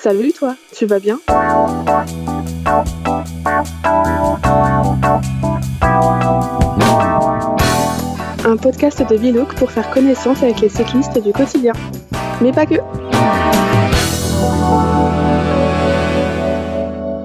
Salut toi, tu vas bien? Un podcast de Bilouk pour faire connaissance avec les cyclistes du quotidien. Mais pas que.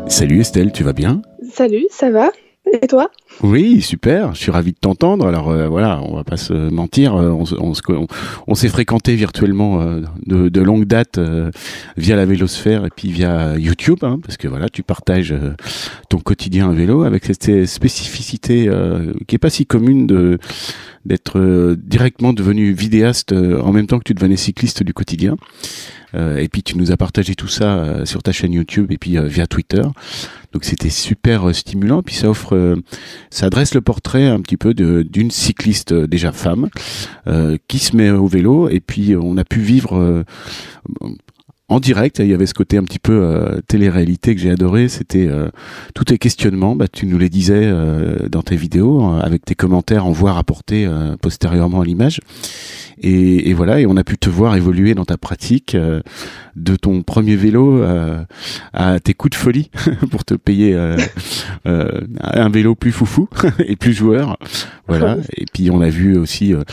Salut Estelle, tu vas bien? Salut, ça va? Et toi? Oui, super, je suis ravi de t'entendre. Alors euh, voilà, on va pas se mentir, euh, on, se- on se- on- on s'est fréquenté virtuellement euh, de, longue date euh, via la vélosphère et puis via YouTube, hein, parce que voilà, tu partages ton quotidien à vélo avec cette spécificité qui est pas si commune de d'être directement devenu vidéaste en même temps que tu devenais cycliste du quotidien. Et puis tu nous as partagé tout ça sur ta chaîne YouTube et puis via Twitter. Donc c'était super stimulant. Puis ça offre, ça adresse le portrait un petit peu d'une cycliste euh, déjà femme euh, qui se met au vélo. Et puis euh, on a pu vivre en direct. Il y avait ce côté un petit peu euh, télé-réalité que j'ai adoré. C'était euh, tous tes questionnements. Bah, tu nous les disais euh, dans tes vidéos euh, avec tes commentaires en voix rapportés euh, postérieurement à l'image. Et, et voilà, et on a pu te voir évoluer dans ta pratique euh, de ton premier vélo euh, à tes coups de folie pour te payer un vélo plus foufou et plus joueur. Voilà. Et puis on a vu aussi, euh,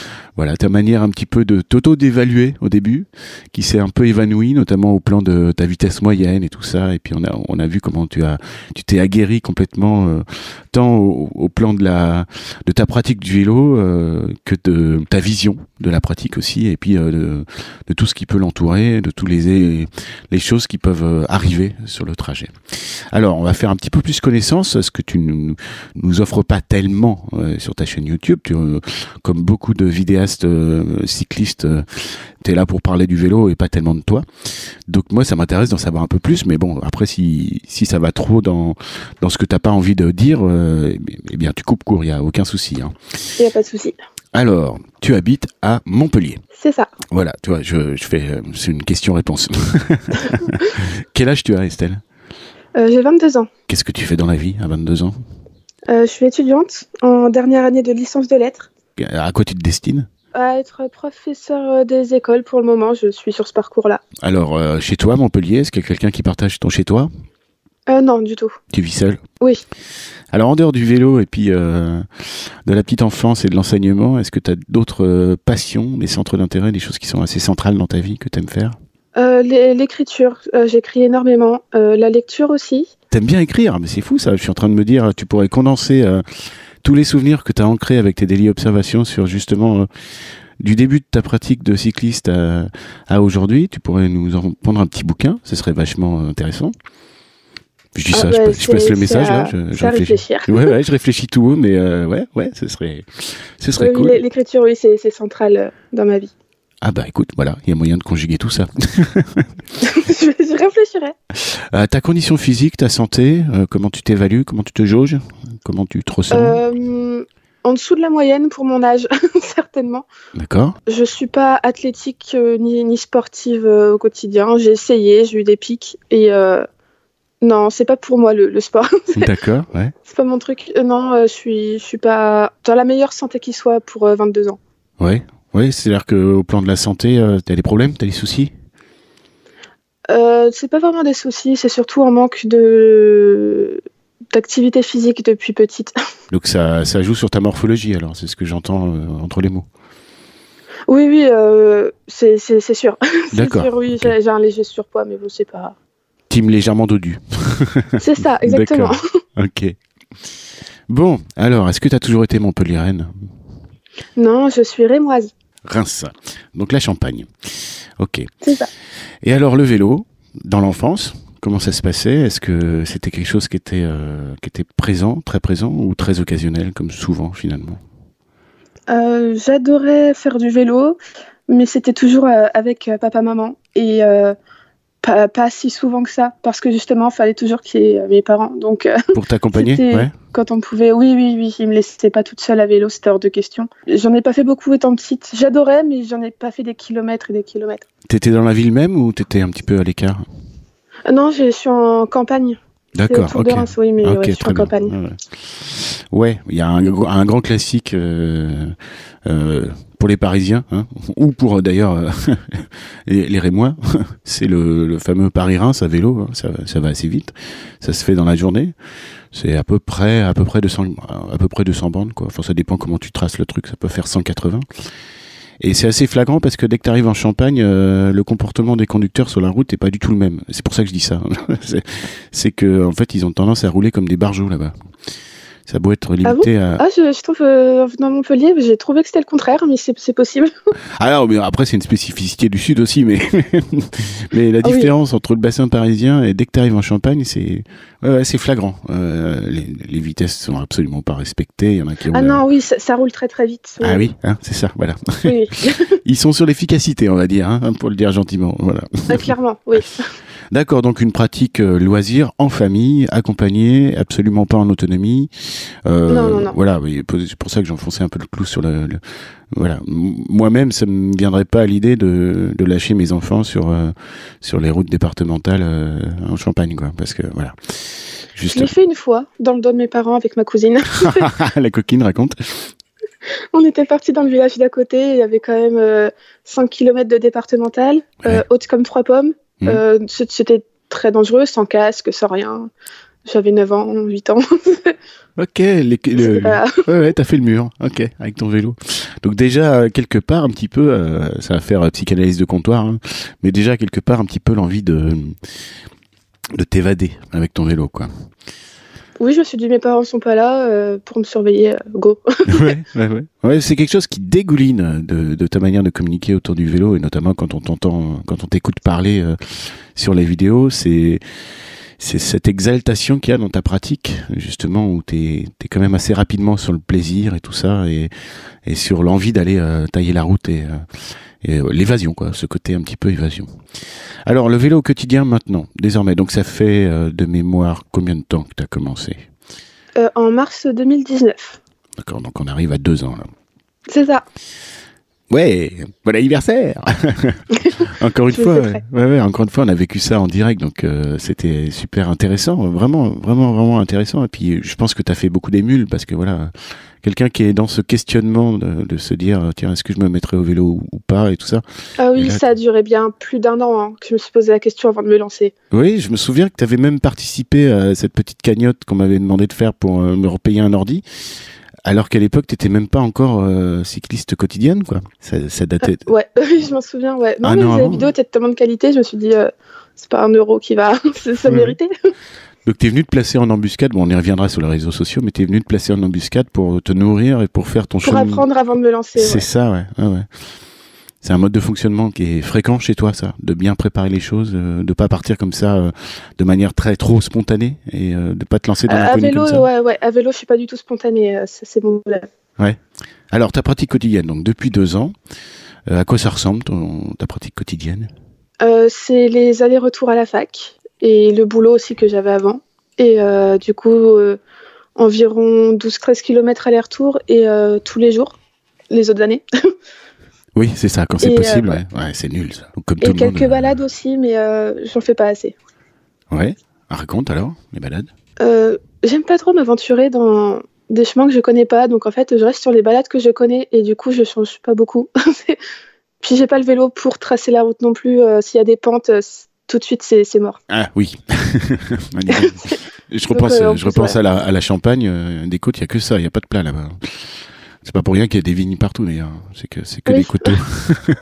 voilà, ta manière un petit peu de t'auto d'évaluer au début, qui s'est un peu évanouie, notamment au plan de ta vitesse moyenne et tout ça. Et puis on a on a vu comment tu as tu t'es aguerri complètement euh, tant au, plan de la de ta pratique du vélo euh, que de ta vision de la pratique aussi et puis euh, de, de tout ce qui peut l'entourer de tous les les choses qui peuvent arriver sur le trajet alors on va faire un petit peu plus connaissance ce que tu nous, nous offres pas tellement sur ta chaîne YouTube tu, comme beaucoup de vidéastes euh, cyclistes tu es là pour parler du vélo et pas tellement de toi donc moi ça m'intéresse d'en savoir un peu plus mais bon après si si ça va trop dans dans ce que t'as pas envie de dire euh, eh bien tu coupes court il y a aucun souci hein. Il a pas de souci. Alors, tu habites à Montpellier. C'est ça. Voilà, tu vois, je, je fais, euh, c'est une question-réponse. Quel âge tu as, Estelle? Euh, J'ai 22 ans. Qu'est-ce que tu fais dans la vie à 22 ans? Euh, je suis étudiante en dernière année de licence de lettres. À quoi tu te destines? À être professeur euh, des écoles pour le moment, je suis sur ce parcours-là. Alors, euh, chez toi, Montpellier, est-ce qu'il y a quelqu'un qui partage ton chez toi? Euh, non, du tout. Tu vis seul? Oui. Alors, en dehors du vélo et puis euh, de la petite enfance et de l'enseignement, est-ce que tu as d'autres passions, des centres d'intérêt, des choses qui sont assez centrales dans ta vie que tu aimes faire? Euh, l'é- L'écriture, j'écris énormément. La lecture aussi. T'aimes bien écrire, mais c'est fou ça. Je suis en train de me dire, tu pourrais condenser tous les souvenirs que tu as ancrés avec tes daily observations sur justement euh, du début de ta pratique de cycliste à, à aujourd'hui. Tu pourrais nous en prendre un petit bouquin, ce serait vachement passe Je dis Ah, ça, bah, je, c'est- passe le message à- là. Je, je réfléchis. réfléchir. Ouais, ouais, je réfléchis tout haut, mais euh, ouais, ouais, ce serait, ce serait Oui, cool. l'é- L'écriture, oui, c'est c'est central euh, dans ma vie. Ah bah écoute, voilà, il y a moyen de conjuguer tout ça. je, je réfléchirai. Euh, ta condition physique, ta santé, euh, comment tu t'évalues, comment tu te jauges, comment tu te ressens, Euh, en dessous de la moyenne pour mon âge, certainement. d'accord Je suis pas athlétique ni, ni sportive au quotidien. J'ai essayé, j'ai eu des pics et non, c'est pas pour moi le, le sport. D'accord, ouais. c'est pas mon truc. Non, je suis, je suis pas dans la meilleure santé qui soit pour euh, 22 ans. Ouais, ouais, c'est-à-dire qu'au plan de la santé, euh, t'as des problèmes, t'as des soucis? Euh, c'est pas vraiment des soucis, c'est surtout un manque de d'activité physique depuis petite. Donc ça, ça joue sur ta morphologie, alors, c'est ce que j'entends euh, entre les mots. oui, oui, euh, c'est sûr. D'accord, oui, j'ai un léger surpoids, mais bon, c'est pas. Team légèrement dodu. C'est ça, exactement. Ok. Bon, alors, est-ce que t'as toujours été Montpellier-Rennes? Non, je suis rémoise. Reims. Donc la Champagne. Ok. C'est ça. Et alors le vélo, dans l'enfance, comment ça se passait? Est-ce que c'était quelque chose qui était, euh, qui était présent, très présent, ou très occasionnel, comme souvent finalement? Euh, J'adorais faire du vélo, mais c'était toujours euh, avec papa-maman. Et pas, pas si souvent que ça, parce que justement, il fallait toujours qu'il y ait euh, mes parents. Donc, euh, Pour t'accompagner Ouais. quand on pouvait, oui, oui, oui, ils me laissaient pas toute seule à vélo, c'était hors de question. J'en ai pas fait beaucoup étant petite. J'adorais, mais j'en ai pas fait des kilomètres et des kilomètres. T'étais dans la ville même ou t'étais un petit peu à l'écart? Euh, non, je suis en campagne. D'accord, ok. Reims, oui, mais Ok, ouais, je suis très en bien. campagne. Ouais, il y a un, gr- un grand classique euh, euh, pour les Parisiens, hein, ou pour d'ailleurs les, les, Rémois, c'est le, le, fameux Paris-Reims à vélo. Hein, ça, ça, va assez vite. Ça se fait dans la journée. C'est à peu près à peu près 200 à peu près 200 bandes quoi. Enfin ça dépend comment tu traces le truc. Ça peut faire 180. Et c'est assez flagrant parce que dès que tu arrives en Champagne, euh, le comportement des conducteurs sur la route est pas du tout le même. C'est pour ça que je dis ça. c'est que en fait, ils ont tendance à rouler comme des barjots là-bas. Ça doit être limité ah à. Ah, je, je trouve, euh, dans Montpellier, j'ai trouvé que c'était le contraire, mais c'est possible. Alors, mais après, c'est une spécificité du Sud aussi, mais, mais la ah différence entre le bassin parisien et dès que tu arrives en Champagne, c'est ouais, flagrant. Euh, les, les, vitesses sont absolument pas respectées. Il y en a qui Ah non, oui, ça, ça, roule très très vite. Ah oui, hein, c'est ça, voilà. Oui. Ils sont sur l'efficacité, on va dire, hein, pour le dire gentiment. Voilà. Ah, clairement, oui. D'accord, donc une pratique euh, loisir en famille, accompagnée, absolument pas en autonomie. Euh, non, non, non. Voilà, c'est pour ça que j'enfonçais un peu le clou sur le. voilà, moi-même, ça me viendrait pas à l'idée de, de, lâcher mes enfants sur euh, sur les routes départementales euh, en Champagne, quoi, parce que voilà. Juste... Je l'ai fait une fois dans le dos de mes parents avec ma cousine. La coquine raconte. On était parti dans le village d'à côté, il y avait quand même 5 km de départemental, ouais. haute comme trois pommes. Mmh. Euh, c'était très dangereux, sans casque, sans rien. J'avais 9 ans, 8 ans. ok, les, le, ouais, ouais, t'as fait le mur, ok, avec ton vélo. Donc déjà, quelque part, un petit peu, euh, ça va faire psychanalyse de comptoir, hein, mais déjà, quelque part, un petit peu l'envie de, de t'évader avec ton vélo, quoi. Oui, je me suis dit, mes parents sont pas là euh, pour me surveiller, euh, go. ouais, ouais, ouais. ouais c'est quelque chose qui dégouline de, de, ta manière de communiquer autour du vélo, et notamment quand on t'entend, quand on t'écoute parler euh, sur les vidéos, c'est c'est cette exaltation qu'il y a dans ta pratique, justement, où tu es, quand même assez rapidement sur le plaisir et tout ça, et, et sur l'envie d'aller euh, tailler la route et, et l'évasion, quoi, ce côté un petit peu évasion. Alors, le vélo au quotidien maintenant, désormais, donc ça fait euh, de mémoire combien de temps que tu as commencé? Euh, En mars 2019. D'accord, donc on arrive à deux ans là. C'est ça. Ouais, bon anniversaire Encore une fois, ouais, ouais, encore une fois, on a vécu ça en direct, donc euh, c'était super intéressant, vraiment, vraiment, vraiment intéressant. Et puis, je pense que tu as fait beaucoup d'émules parce que voilà, quelqu'un qui est dans ce questionnement de, de se dire tiens est-ce que je me mettrai au vélo ou, pas et tout ça. Ah oui, ça a duré bien plus d'un an hein, que je me suis posé la question avant de me lancer. Oui, je me souviens que tu avais même participé à cette petite cagnotte qu'on m'avait demandé de faire pour euh, me repayer un ordi. Alors qu'à l'époque, tu n'étais même pas encore euh, cycliste quotidienne, quoi. Ça, ça datait. Ah, ouais, oui, je m'en souviens, ouais. Non, ah mais la vidéo était tellement de qualité, je me suis dit, euh, c'est pas un euro qui va ça méritait. Donc tu es venu te placer en embuscade, bon on y reviendra sur les réseaux sociaux, mais tu es venu te placer en embuscade pour te nourrir et pour faire ton chemin. Pour apprendre avant de me lancer. C'est ça, ouais. Ah ouais. C'est un mode de fonctionnement qui est fréquent chez toi, ça, de bien préparer les choses, euh, de pas partir comme ça euh, de manière très trop spontanée et euh, de pas te lancer dans la l'inconnu comme ça. Ouais, ouais, à vélo, je suis pas du tout spontané, euh, c'est mon problème. Ouais. Alors ta pratique quotidienne, donc depuis deux ans, à quoi ça ressemble ton, ta pratique quotidienne? C'est les allers-retours à la fac et le boulot aussi que j'avais avant. Et du coup, environ 12-13 km aller-retour et tous les jours, les autres années. Oui, c'est ça, quand c'est possible, ouais. ouais c'est nul ça. Comme et quelques euh, balades aussi, mais euh, j'en fais pas assez. Ouais, ah, raconte alors, les balades euh, J'aime pas trop m'aventurer dans des chemins que je connais pas, donc en fait je reste sur les balades que je connais et du coup je change pas beaucoup. Puis j'ai pas le vélo pour tracer la route non plus, s'il y a des pentes, tout de suite c'est mort. Ah oui Je repense, je repense à, la, à, la, Champagne, des côtes, il n'y a que ça, il n'y a pas de plat là-bas. C'est pas pour rien qu'il y a des vignes partout d'ailleurs. C'est que c'est que des couteaux.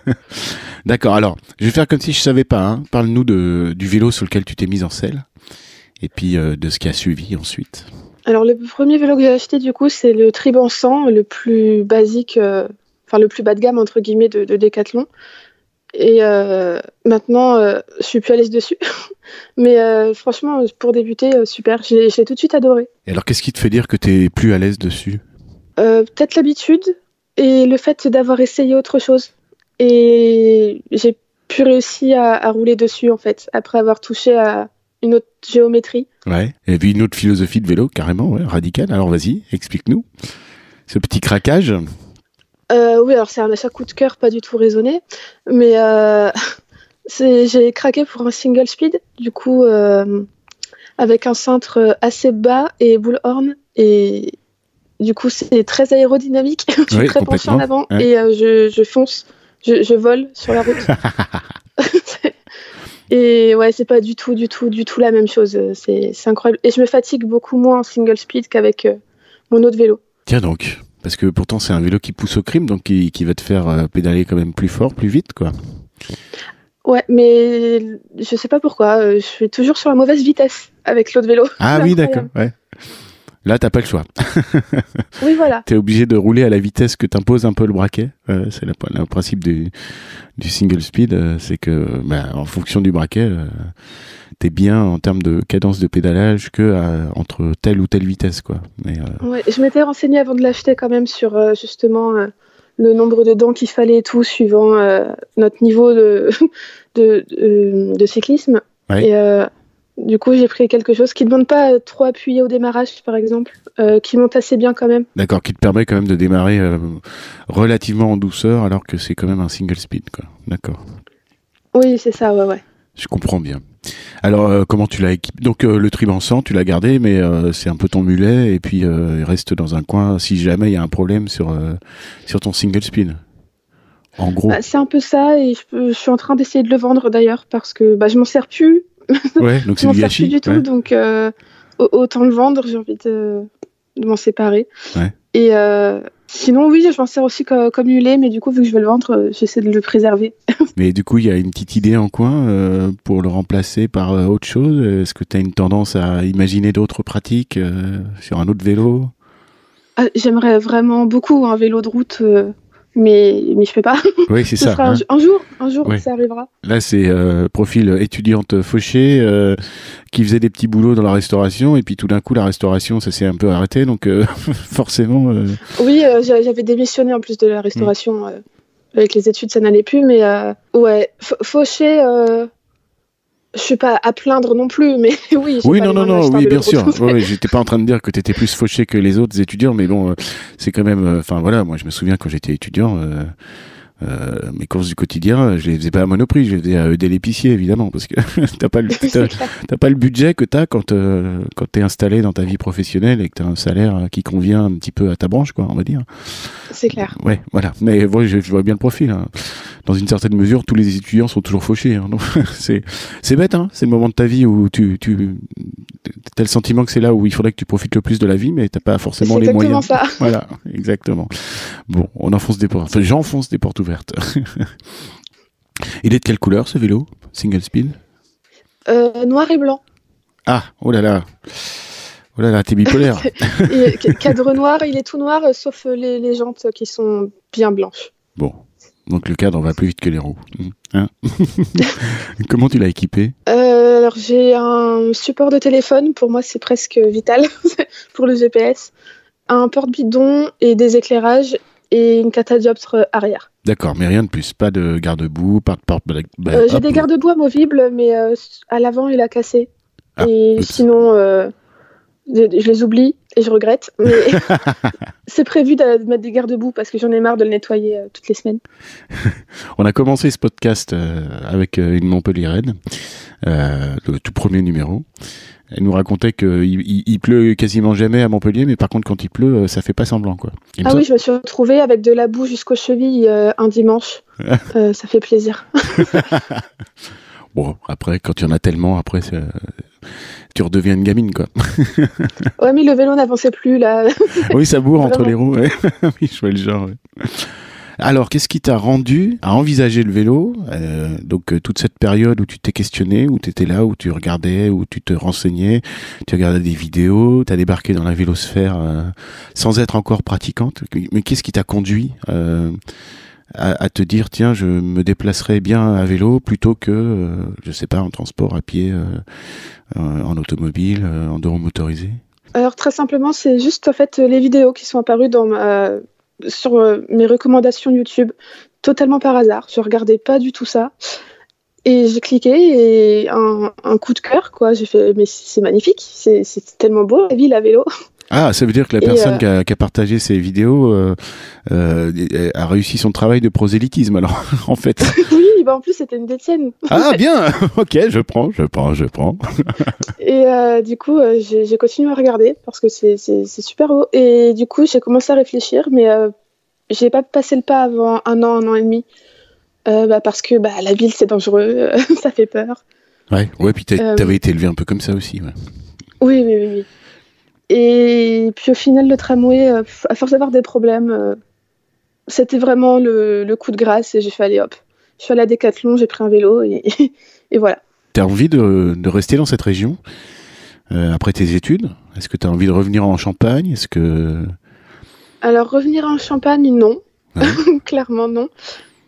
D'accord. Alors, je vais faire comme si je savais pas. Hein. Parle-nous de du vélo sur lequel tu t'es mise en selle, et puis euh, de ce qui a suivi ensuite. Alors le premier vélo que j'ai acheté du coup, c'est le Triban 100, le plus basique, euh, enfin le plus bas de gamme entre guillemets de, de Decathlon. Et euh, maintenant, euh, je suis plus à l'aise dessus. Mais euh, franchement, pour débuter, super. Je l'ai tout de suite adoré. Et alors, qu'est-ce qui te fait dire que tu es plus à l'aise dessus? Euh, peut-être l'habitude et le fait d'avoir essayé autre chose. Et j'ai pu réussir à, rouler dessus, en fait, après avoir touché à une autre géométrie. Ouais, et puis une autre philosophie de vélo, carrément, ouais, radicale. Alors vas-y, explique-nous ce petit craquage. Euh, oui, alors c'est un achat coup de cœur, pas du tout raisonné, mais euh, j'ai craqué pour un single speed, du coup, avec un cintre assez bas et boule horn, et Du coup, c'est très aérodynamique. je suis Oui, très penchée en avant ouais. et euh, je, je fonce, je, je vole sur la route. et ouais, c'est pas du tout, du tout, du tout la même chose. C'est incroyable. Et je me fatigue beaucoup moins en single speed qu'avec euh, mon autre vélo. Tiens donc, parce que pourtant c'est un vélo qui pousse au crime, donc qui, qui va te faire euh, pédaler quand même plus fort, plus vite, quoi. Ouais, mais je sais pas pourquoi. Je suis toujours sur la mauvaise vitesse avec l'autre vélo. Ah oui, d'accord. Ouais. Là, t'as pas le choix. Oui, voilà. T'es obligé de rouler à la vitesse que t'impose un peu le braquet. Euh, c'est le, le principe du, du single speed, euh, c'est que bah, en fonction du braquet, euh, t'es bien en termes de cadence de pédalage que euh, entre telle ou telle vitesse, quoi. Mais Ouais, je m'étais renseignée avant de l'acheter quand même sur justement le nombre de dents qu'il fallait et tout, suivant notre niveau de, de, de- de cyclisme. Ouais. Et du coup, j'ai pris quelque chose qui ne demande pas euh, trop appuyer au démarrage, par exemple, euh, qui monte assez bien quand même. d'accord, qui te permet quand même de démarrer euh, relativement en douceur, alors que c'est quand même un single speed, quoi. D'accord. Oui, c'est ça, ouais, ouais. Je comprends bien. Alors, euh, comment tu l'as équipé Donc, le tribançant, tu l'as gardé, mais c'est un peu ton mulet, et puis il reste dans un coin si jamais il y a un problème sur, sur ton single speed. En gros. Bah, c'est un peu ça, et je suis en train d'essayer de le vendre d'ailleurs, parce que bah, je m'en sers plus, ouais, donc c'est du gâchis. plus du tout, ouais. donc euh, au- autant le vendre, j'ai envie de, de m'en séparer. Ouais. Et euh, sinon, oui, je m'en sers aussi co- comme mulet, mais du coup, vu que je vais le vendre, euh, j'essaie de le préserver. Mais du coup, il y a une petite idée en coin euh, pour le remplacer par euh, autre chose? Est-ce que tu as une tendance à imaginer d'autres pratiques euh, sur un autre vélo? Ah, J'aimerais vraiment beaucoup un vélo de route, mais, mais je peux pas. Oui, c'est Ce ça. sera hein. un jour, un jour, ça arrivera. Là, c'est euh, profil étudiante fauchée euh, qui faisait des petits boulots dans la restauration et puis tout d'un coup, la restauration, ça s'est un peu arrêté. Donc, euh, forcément, Oui, j'a- j'avais démissionné en plus de la restauration. Mm. avec les études, ça n'allait plus, mais ouais, fauché, je suis pas à plaindre non plus, mais oui. Oui, non, non, non, oui, bien sûr. Ouais, ouais, J'étais pas en train de dire que tu étais plus fauché que les autres étudiants, mais bon, euh, c'est quand même. euh, Enfin, voilà, moi, je me souviens quand j'étais étudiant, euh, mes courses du quotidien, je les faisais pas à Monoprix, je les faisais à ED l'épicier, évidemment, parce que t'as pas le. C'est t'as- pas le budget que t'as quand, euh, quand t'es installé dans ta vie professionnelle et que t'as un salaire euh, qui convient un petit peu à ta branche, quoi, on va dire. C'est clair. Ouais, voilà. Mais ouais, je, je vois bien le profil. hein. Dans une certaine mesure, tous les étudiants sont toujours fauchés. hein. Donc, c'est, c'est bête, hein. C'est le moment de ta vie où tu, tu, t'as le sentiment que c'est là où il faudrait que tu profites le plus de la vie, mais t'as pas C'est forcément les exactement moyens. ça. Voilà, exactement. Bon, on enfonce des portes. Enfin, j'enfonce des portes ouvertes. Il est de quelle couleur ce vélo Single speed? Euh, noir et blanc. Ah, oh là là. Oh là là, t'es bipolaire. Et, cadre noir, il est tout noir, euh, sauf euh, les, les jantes qui sont bien blanches. Bon. Donc le cadre va plus vite que les roues. Hein Comment tu l'as équipé? Euh, alors j'ai un support de téléphone, pour moi c'est presque vital pour le GPS, un porte-bidon et des éclairages et une catadioptre arrière. D'accord, mais rien de plus. Pas de garde-boue, pas de porte bah, Euh, j'ai des garde-boue amovibles, mais euh, à l'avant il a cassé. Ah, et sinon, euh, je, les oublie et je regrette. Mais c'est prévu de, mettre des garde-boue parce que j'en ai marre de le nettoyer toutes les semaines. On a commencé ce podcast avec une Montpellieraine, euh, le tout premier numéro. Elle nous racontait qu'il il, il pleut quasiment jamais à Montpellier, mais par contre quand il pleut, euh, ça fait pas semblant quoi. Il Ah oui, je me suis retrouvée avec de la boue jusqu'aux chevilles euh, un dimanche. Euh, ça fait plaisir. Bon, après, quand il y en a tellement, après, tu redeviens une gamine quoi. Ouais, mais le vélo n'avançait plus là. oui, ça bourre entre les roues. ouais. oui, je vois le genre. ouais. Alors, qu'est-ce qui t'a rendu à envisager le vélo Euh, Donc, euh, toute cette période où tu t'es questionné, où tu étais là, où tu regardais, où tu te renseignais, tu regardais des vidéos, tu as débarqué dans la vélosphère euh, sans être encore pratiquante? Mais qu'est-ce qui t'a conduit à, te dire, tiens, je me déplacerai bien à vélo plutôt que, je sais pas, en transport à pied, en automobile, en deux roues motorisées Alors très simplement, c'est juste en fait les vidéos qui sont apparues dans ma... sur euh, mes recommandations YouTube, totalement par hasard. Je regardais pas du tout ça. Et j'ai cliqué et un, coup de cœur, quoi. J'ai fait, mais c'est magnifique, c'est c'est tellement beau la ville à vélo. Ah, ça veut dire que la personne qui, a, qui, a, partagé ces vidéos euh, euh, a réussi son travail de prosélytisme, alors, en fait. oui, bah en plus, c'était une des tiennes. ah, bien Ok, je prends, je prends, je prends. et euh, du coup, j'ai continué à regarder parce que c'est super beau. Et du coup, j'ai commencé à réfléchir, mais j'ai pas passé le pas avant un an, un an et demi. Bah, parce que bah, la ville, c'est dangereux, ça fait peur. Ouais, ouais, puis t'avais été élevé un peu comme ça aussi. Ouais. Oui, oui, oui, oui. Et puis au final, le tramway, euh, à force d'avoir des problèmes, euh, c'était vraiment le, coup de grâce et j'ai fait aller hop. Je suis allée à Decathlon, j'ai pris un vélo et, et voilà. Tu as envie de, de, rester dans cette région euh, après tes études? Est-ce que tu as envie de revenir en Champagne? Est-ce que Alors revenir en Champagne, non. Clairement non.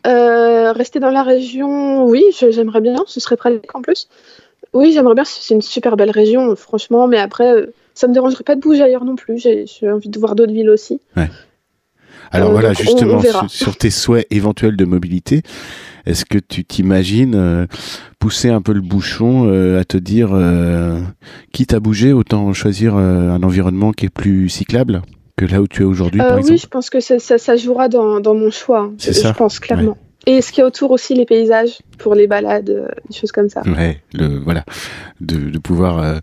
rester dans la région, oui, j'aimerais bien, ce serait pratique en plus. Oui, j'aimerais bien, c'est une super belle région, franchement, mais après, ça me dérangerait pas de bouger ailleurs non plus. J'ai envie de voir d'autres villes aussi. Ouais. Alors euh, voilà, justement, sur, tes souhaits éventuels de mobilité, est-ce que tu t'imagines euh, pousser un peu le bouchon euh, à te dire, quitte à bouger, autant choisir un environnement qui est plus cyclable que là où tu es aujourd'hui, par exemple Oui, je pense que ça, ça, jouera dans, dans, mon choix. C'est ça? Je pense clairement. Et ce qu'il y a autour aussi, les paysages pour les balades, euh, des choses comme ça. Ouais, le, voilà, de, de pouvoir euh,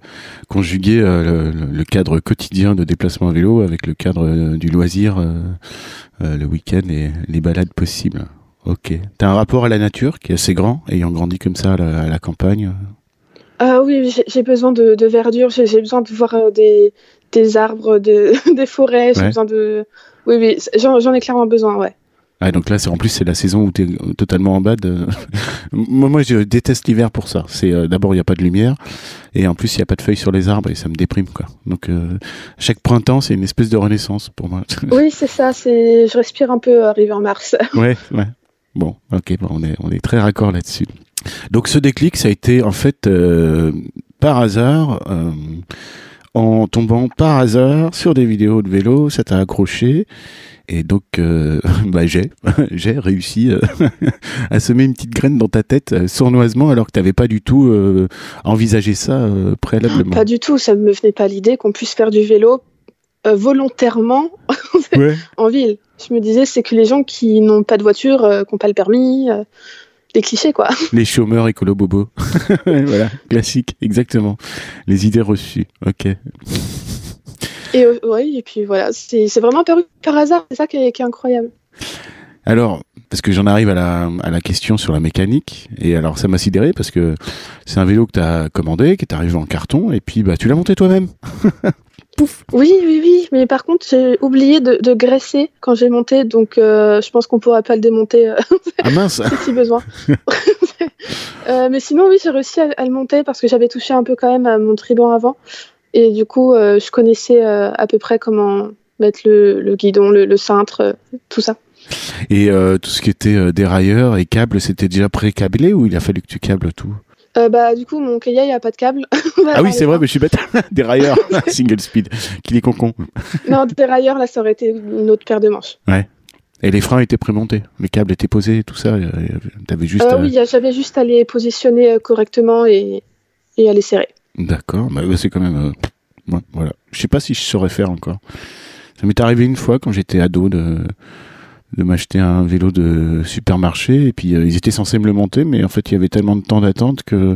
conjuguer euh, le, cadre quotidien de déplacement à vélo avec le cadre du loisir le week-end et les balades possibles. Ok. T'as un rapport à la nature qui est assez grand, ayant grandi comme ça à la, campagne? Ah oui, j'ai besoin de, de verdure, j'ai besoin de voir des, des arbres, de, des forêts, j'ai besoin de... Oui, oui, j'en ai clairement besoin, ouais. Ah, donc là, c'est en plus c'est la saison où tu es totalement en bad. moi, moi, je déteste l'hiver pour ça. C'est euh, d'abord il n'y a pas de lumière et en plus il n'y a pas de feuilles sur les arbres et ça me déprime quoi. Donc euh, chaque printemps, c'est une espèce de renaissance pour moi. oui, c'est ça. C'est je respire un peu arrivé en mars. ouais, ouais. Bon, ok, bon, on est on est très raccord là-dessus. Donc ce déclic, ça a été en fait euh, par hasard en tombant par hasard sur des vidéos de vélo, ça t'a accroché et donc, euh, bah, j'ai, j'ai réussi euh, à semer une petite graine dans ta tête euh, sournoisement alors que tu n'avais pas du tout envisagé ça préalablement. Pas du tout, ça ne me venait pas l'idée qu'on puisse faire du vélo volontairement en ville. Je me disais, c'est que les gens qui n'ont pas de voiture, qui n'ont pas le permis, des clichés quoi. Les chômeurs écolo bobo. voilà, classique, exactement. Les idées reçues. Ok. Et euh, et puis voilà, c'est vraiment apparu par hasard, c'est ça qui est, incroyable. Alors, parce que j'en arrive à la, à la question sur la mécanique, et alors ça m'a sidéré parce que c'est un vélo que tu as commandé, qui est arrivé en carton, et puis bah, tu l'as monté toi-même. Pouf. Oui, oui, oui, mais par contre, j'ai oublié de, de, graisser quand j'ai monté, donc euh, je pense qu'on pourra pas le démonter. Euh, ah mince Si besoin. mais sinon, oui, j'ai réussi à, à, le monter parce que j'avais touché un peu quand même à mon triban avant. Et du coup, euh, je connaissais euh, à peu près comment mettre le, guidon, le, cintre, euh, tout ça. Et tout ce qui était dérailleur et câble, c'était déjà pré-câblé ou il a fallu que tu câbles tout? Bah, du coup, mon Kia, il n'y a pas de câble. ah oui, c'est vrai, mais je suis bête. dérailleur, single speed, qu'il est concon. non, dérailleur, là, ça aurait été une autre paire de manches. Ouais. Et les freins étaient prémontés, les câbles étaient posés, tout ça. Avais juste. Oui, j'avais juste à les positionner correctement et, et à les serrer. D'accord, bah, c'est quand même. Euh, voilà. Je sais pas si je saurais faire encore. Ça m'est arrivé une fois quand j'étais ado de, de m'acheter un vélo de supermarché et puis euh, ils étaient censés me le monter, mais en fait il y avait tellement de temps d'attente que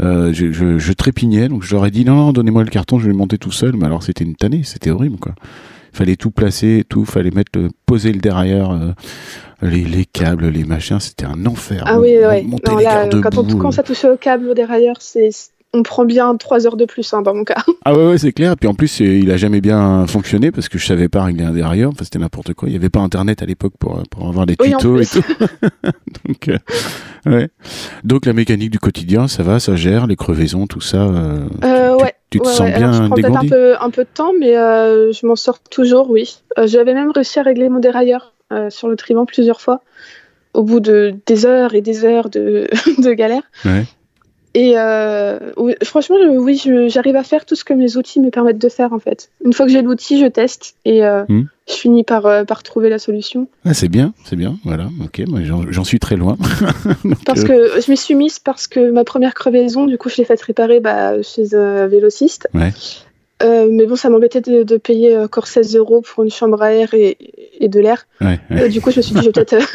euh, je, je, je, trépignais. Donc je leur ai dit non, non donnez-moi le carton, je vais le monter tout seul. Mais alors c'était une tannée, c'était horrible quoi. Il fallait tout placer, tout, fallait mettre, le, poser le dérailleur. les, les, câbles, les machins, c'était un enfer. Ah oui, oui. quand on commence à toucher au câble, au dérailleur, c'est on prend bien trois heures de plus hein, dans mon cas. Ah ouais, ouais c'est clair. Et puis en plus, il a jamais bien fonctionné parce que je savais pas régler un dérailleur. Enfin, c'était n'importe quoi. Il y avait pas internet à l'époque pour, pour avoir des tutos et tout. Donc, euh, ouais. Donc la mécanique du quotidien, ça va, ça gère, les crevaisons, tout ça. Euh, euh ouais. Tu, te sens bien je prends un peu, un peu de temps, mais je m'en sors toujours, oui. J'avais même réussi à régler mon dérailleur sur le triban plusieurs fois au bout de des heures et des heures de, de galère. Ouais. Et euh, franchement, oui, j'arrive à faire tout ce que mes outils me permettent de faire en fait. Une fois que j'ai l'outil, je teste et euh, hmm. je finis par, euh, par trouver la solution. Ah, c'est bien, c'est bien, voilà, ok, j'en suis très loin. parce que je m'y suis mise parce que ma première crevaison, du coup, je l'ai faite réparer bah, chez un vélociste. Ouais. Euh, mais bon, ça m'embêtait de, de, payer encore 16 euros pour une chambre à air et, et de l'air. Ouais, ouais. du coup, je me suis dit, je vais peut-être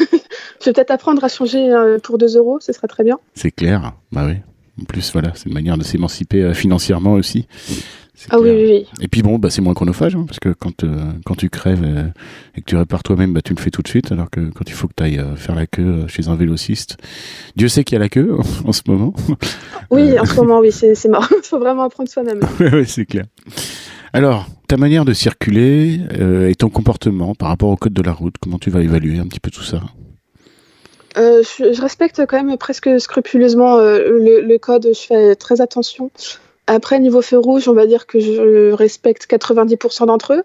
peut apprendre à changer pour 2 euros, ce serait très bien. C'est clair, bah oui. En plus, voilà, c'est une manière de s'émanciper financièrement aussi. Ah oui, oui, oui, Et puis bon, bah, c'est moins chronophage, hein, parce que quand, euh, quand tu crèves euh, et que tu répares toi-même, bah, tu le fais tout de suite, alors que quand il faut que tu ailles euh, faire la queue chez un vélociste, Dieu sait qu'il y a la queue en ce moment. Oui, en ce moment, oui, c'est mort. Il faut vraiment apprendre soi-même. oui, c'est clair. Alors, ta manière de circuler et ton comportement par rapport au code de la route, comment tu vas évaluer un petit peu tout ça? Je, je, respecte quand même presque scrupuleusement le, le, code, je fais très attention. Après, niveau feu rouge, on va dire que je respecte 90% d'entre eux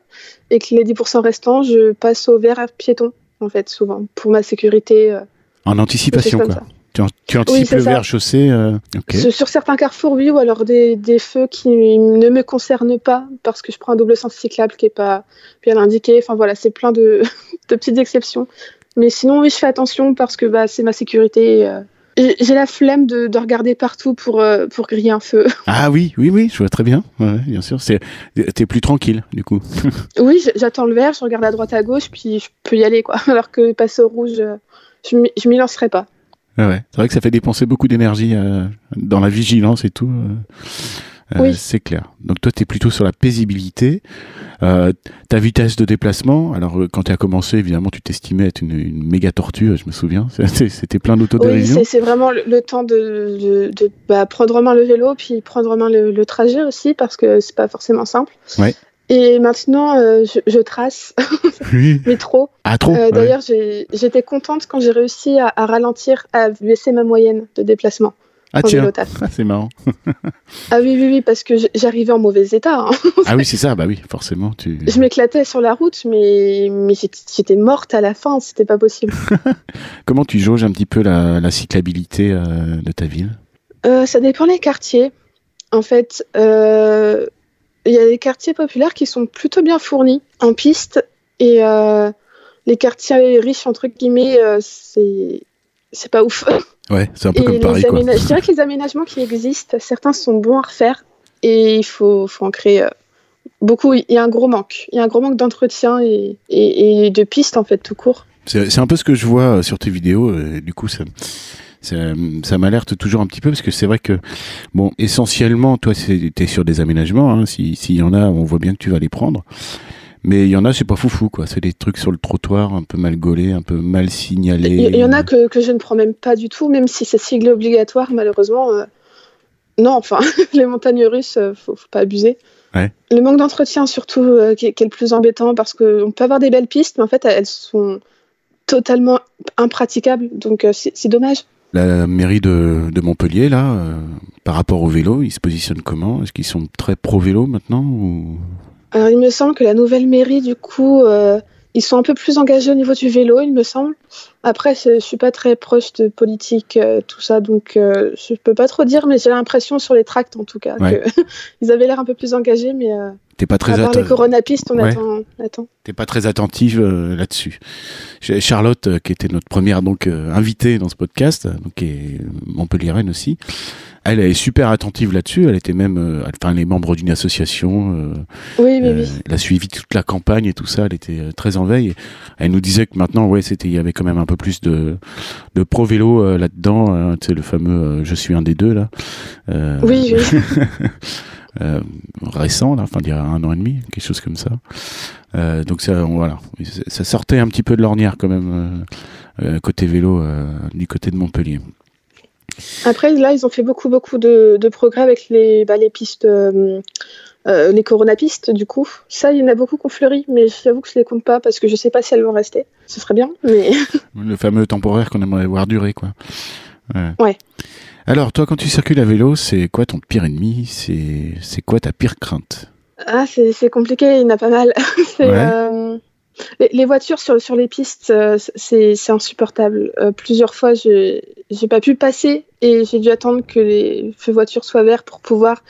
et que les 10% restants, je passe au vert piéton, en fait, souvent, pour ma sécurité. Euh, en anticipation, quoi. Tu, tu, anticipes le vert chaussé euh, okay. Sur certains carrefours, oui, ou alors des, des, feux qui ne me concernent pas parce que je prends un double sens cyclable qui n'est pas bien indiqué. Enfin voilà, c'est plein de, de, petites exceptions. Mais sinon, oui, je fais attention parce que bah, c'est ma sécurité. Euh, j'ai la flemme de, de, regarder partout pour, euh, pour griller un feu. Ah oui, oui, oui, je vois très bien. Ouais, bien sûr, t'es plus tranquille du coup. oui, j'attends le vert, je regarde à droite à gauche, puis je peux y aller quoi. Alors que passer au rouge, euh, je m'y lancerai pas. Ah ouais, c'est vrai que ça fait dépenser beaucoup d'énergie euh, dans la vigilance et tout. Euh, oui. C'est clair. Donc toi, tu es plutôt sur la paisibilité. Euh, ta vitesse de déplacement, alors euh, quand tu as commencé, évidemment, tu t'estimais être une, une, méga tortue, je me souviens. C'était plein d'autodérision. Oui, c'est vraiment le, le, temps de, de, de bah, prendre en main le vélo, puis prendre en main le, le trajet aussi, parce que c'est pas forcément simple. Ouais. Et maintenant, euh, je, je, trace, oui. mais trop. Ah, trop euh, D'ailleurs, ouais. j'étais contente quand j'ai réussi à, à, ralentir, à baisser ma moyenne de déplacement. Ah tiens, ah, c'est marrant. ah oui, oui, oui, parce que j'arrivais en mauvais état. Hein. ah oui, c'est ça, bah oui, forcément. Tu... Je m'éclatais sur la route, mais, mais j'étais morte à la fin, c'était pas possible. Comment tu jauges un petit peu la, la cyclabilité euh, de ta ville? Euh, Ça dépend des quartiers. En fait, euh, il y a des quartiers populaires qui sont plutôt bien fournis en piste, et les quartiers riches, entre guillemets, c'est c'est pas ouf. Ouais, c'est un peu et comme Paris. Quoi. Je dirais que les aménagements qui existent, certains sont bons à refaire et il faut, faut en créer euh, beaucoup. Il y a un gros manque. Il y a un gros manque d'entretien et, et, et, de pistes, en fait, tout court. C'est un peu ce que je vois sur tes vidéos. Et du coup, ça, ça, ça m'alerte toujours un petit peu parce que c'est vrai que, bon, essentiellement, toi, tu es sur des aménagements. Hein, S'il si y en a, on voit bien que tu vas les prendre. Mais il y en a, c'est pas foufou, quoi. C'est des trucs sur le trottoir, un peu mal gaulés, un peu mal signalés. Il y, en a que, que, je ne prends même pas du tout, même si c'est siglé obligatoire, malheureusement. Euh... Non, enfin, les montagnes russes, euh, faut, faut pas abuser. Ouais. Le manque d'entretien, surtout, euh, qui, qui, est le plus embêtant, parce qu'on peut avoir des belles pistes, mais en fait, elles sont totalement impraticables, donc euh, c'est dommage. La mairie de, de Montpellier, là, par rapport au vélo, ils se positionnent comment? Est-ce qu'ils sont très pro-vélo maintenant ou... Alors, il me semble que la nouvelle mairie, du coup, euh, ils sont un peu plus engagés au niveau du vélo, il me semble. Après, je suis pas très proche de politique, euh, tout ça, donc euh, je peux pas trop dire, mais j'ai l'impression sur les tracts, en tout cas, ouais. qu'ils avaient l'air un peu plus engagés, mais euh, T'es pas très les coronapistes, on ouais. attend. attend. T'es pas très attentive là-dessus. Charlotte, qui était notre première donc invitée dans ce podcast, donc qui est Montpellieraine aussi, elle, est super attentive là-dessus. Elle était même, euh, enfin, les membres d'une association. Euh, oui, oui, oui. Elle a suivi toute la campagne et tout ça. Elle était euh, très en veille. Elle nous disait que maintenant, ouais, c'était, il y avait quand même un peu plus de, de pro vélo euh, là-dedans. Hein, tu sais, le fameux "je suis un des deux" là. oui, oui. Euh, récent, là, enfin, il y a un an et demi, quelque chose comme ça. Euh, donc ça, voilà, ça sortait un petit peu de l'ornière quand même euh, côté vélo du côté de Montpellier. Après, là, ils ont fait beaucoup, beaucoup de, de progrès avec les, bah, les pistes, euh, euh, les coronapistes, du coup. Ça, il y en a beaucoup qui ont fleuri, mais j'avoue que je les compte pas parce que je sais pas si elles vont rester. Ce serait bien, mais. Le fameux temporaire qu'on aimerait voir durer, quoi. Ouais. ouais. Alors, toi, quand tu circules à vélo, c'est quoi ton pire ennemi? C'est quoi ta pire crainte? Ah, c'est compliqué, il y en a pas mal. ouais. euh, les, les, voitures sur, sur les pistes, euh, c'est insupportable. Euh, plusieurs fois, je n'ai pas pu passer et j'ai dû attendre que les feux voitures soient verts pour pouvoir.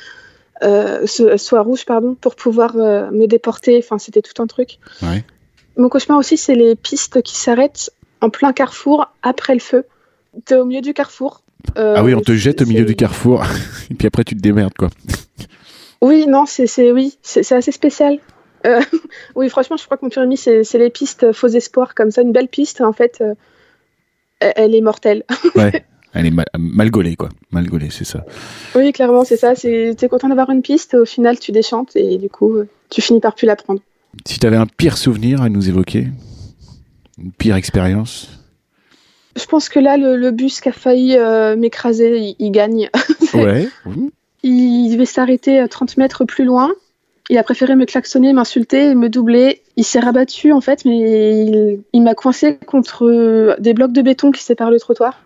Euh, soit rouge, pardon, pour pouvoir euh, me déporter. Enfin, c'était tout un truc. Ouais. Mon cauchemar aussi, c'est les pistes qui s'arrêtent en plein carrefour après le feu. Tu es au milieu du carrefour. ah oui, on te jette au milieu du carrefour et puis après tu te démerdes, quoi. Oui, non, c'est oui, c'est assez spécial. Euh, oui, franchement, je crois que mon pire c'est les pistes faux espoirs, comme ça, une belle piste, en fait, euh, elle est mortelle. ouais, elle est mal, gaulée, quoi. Mal gaulée, c'est ça. Oui, clairement, c'est ça. Tu es content d'avoir une piste, au final, tu déchantes et du coup, tu finis par plus la prendre. Si tu avais un pire souvenir à nous évoquer, une pire expérience? Je pense que là, le, bus qui a failli euh, m'écraser, il, gagne. ouais. Il devait s'arrêter 30 mètres plus loin. Il a préféré me klaxonner, m'insulter, me doubler. Il s'est rabattu en fait, mais il, m'a coincé contre des blocs de béton qui séparent le trottoir.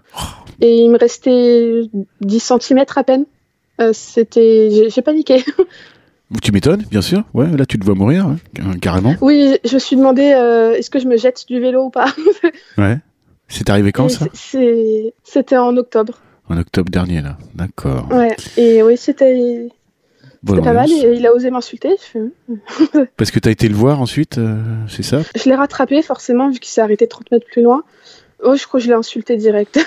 Et il me restait 10 cm à peine. Euh, c'était, j'ai paniqué. Tu m'étonnes, bien sûr. Ouais, là tu te vois mourir, hein, carrément. Oui, je me suis demandé euh, est-ce que je me jette du vélo ou pas? ouais. C'est arrivé quand ça? C'était en octobre. En octobre dernier, là. D'accord. Ouais. Et oui, c'était c'était pas mal, il a osé m'insulter. Parce que tu as été le voir ensuite, euh, c'est ça? Je l'ai rattrapé forcément, vu qu'il s'est arrêté 30 mètres plus loin. Oh, je crois que je l'ai insulté direct.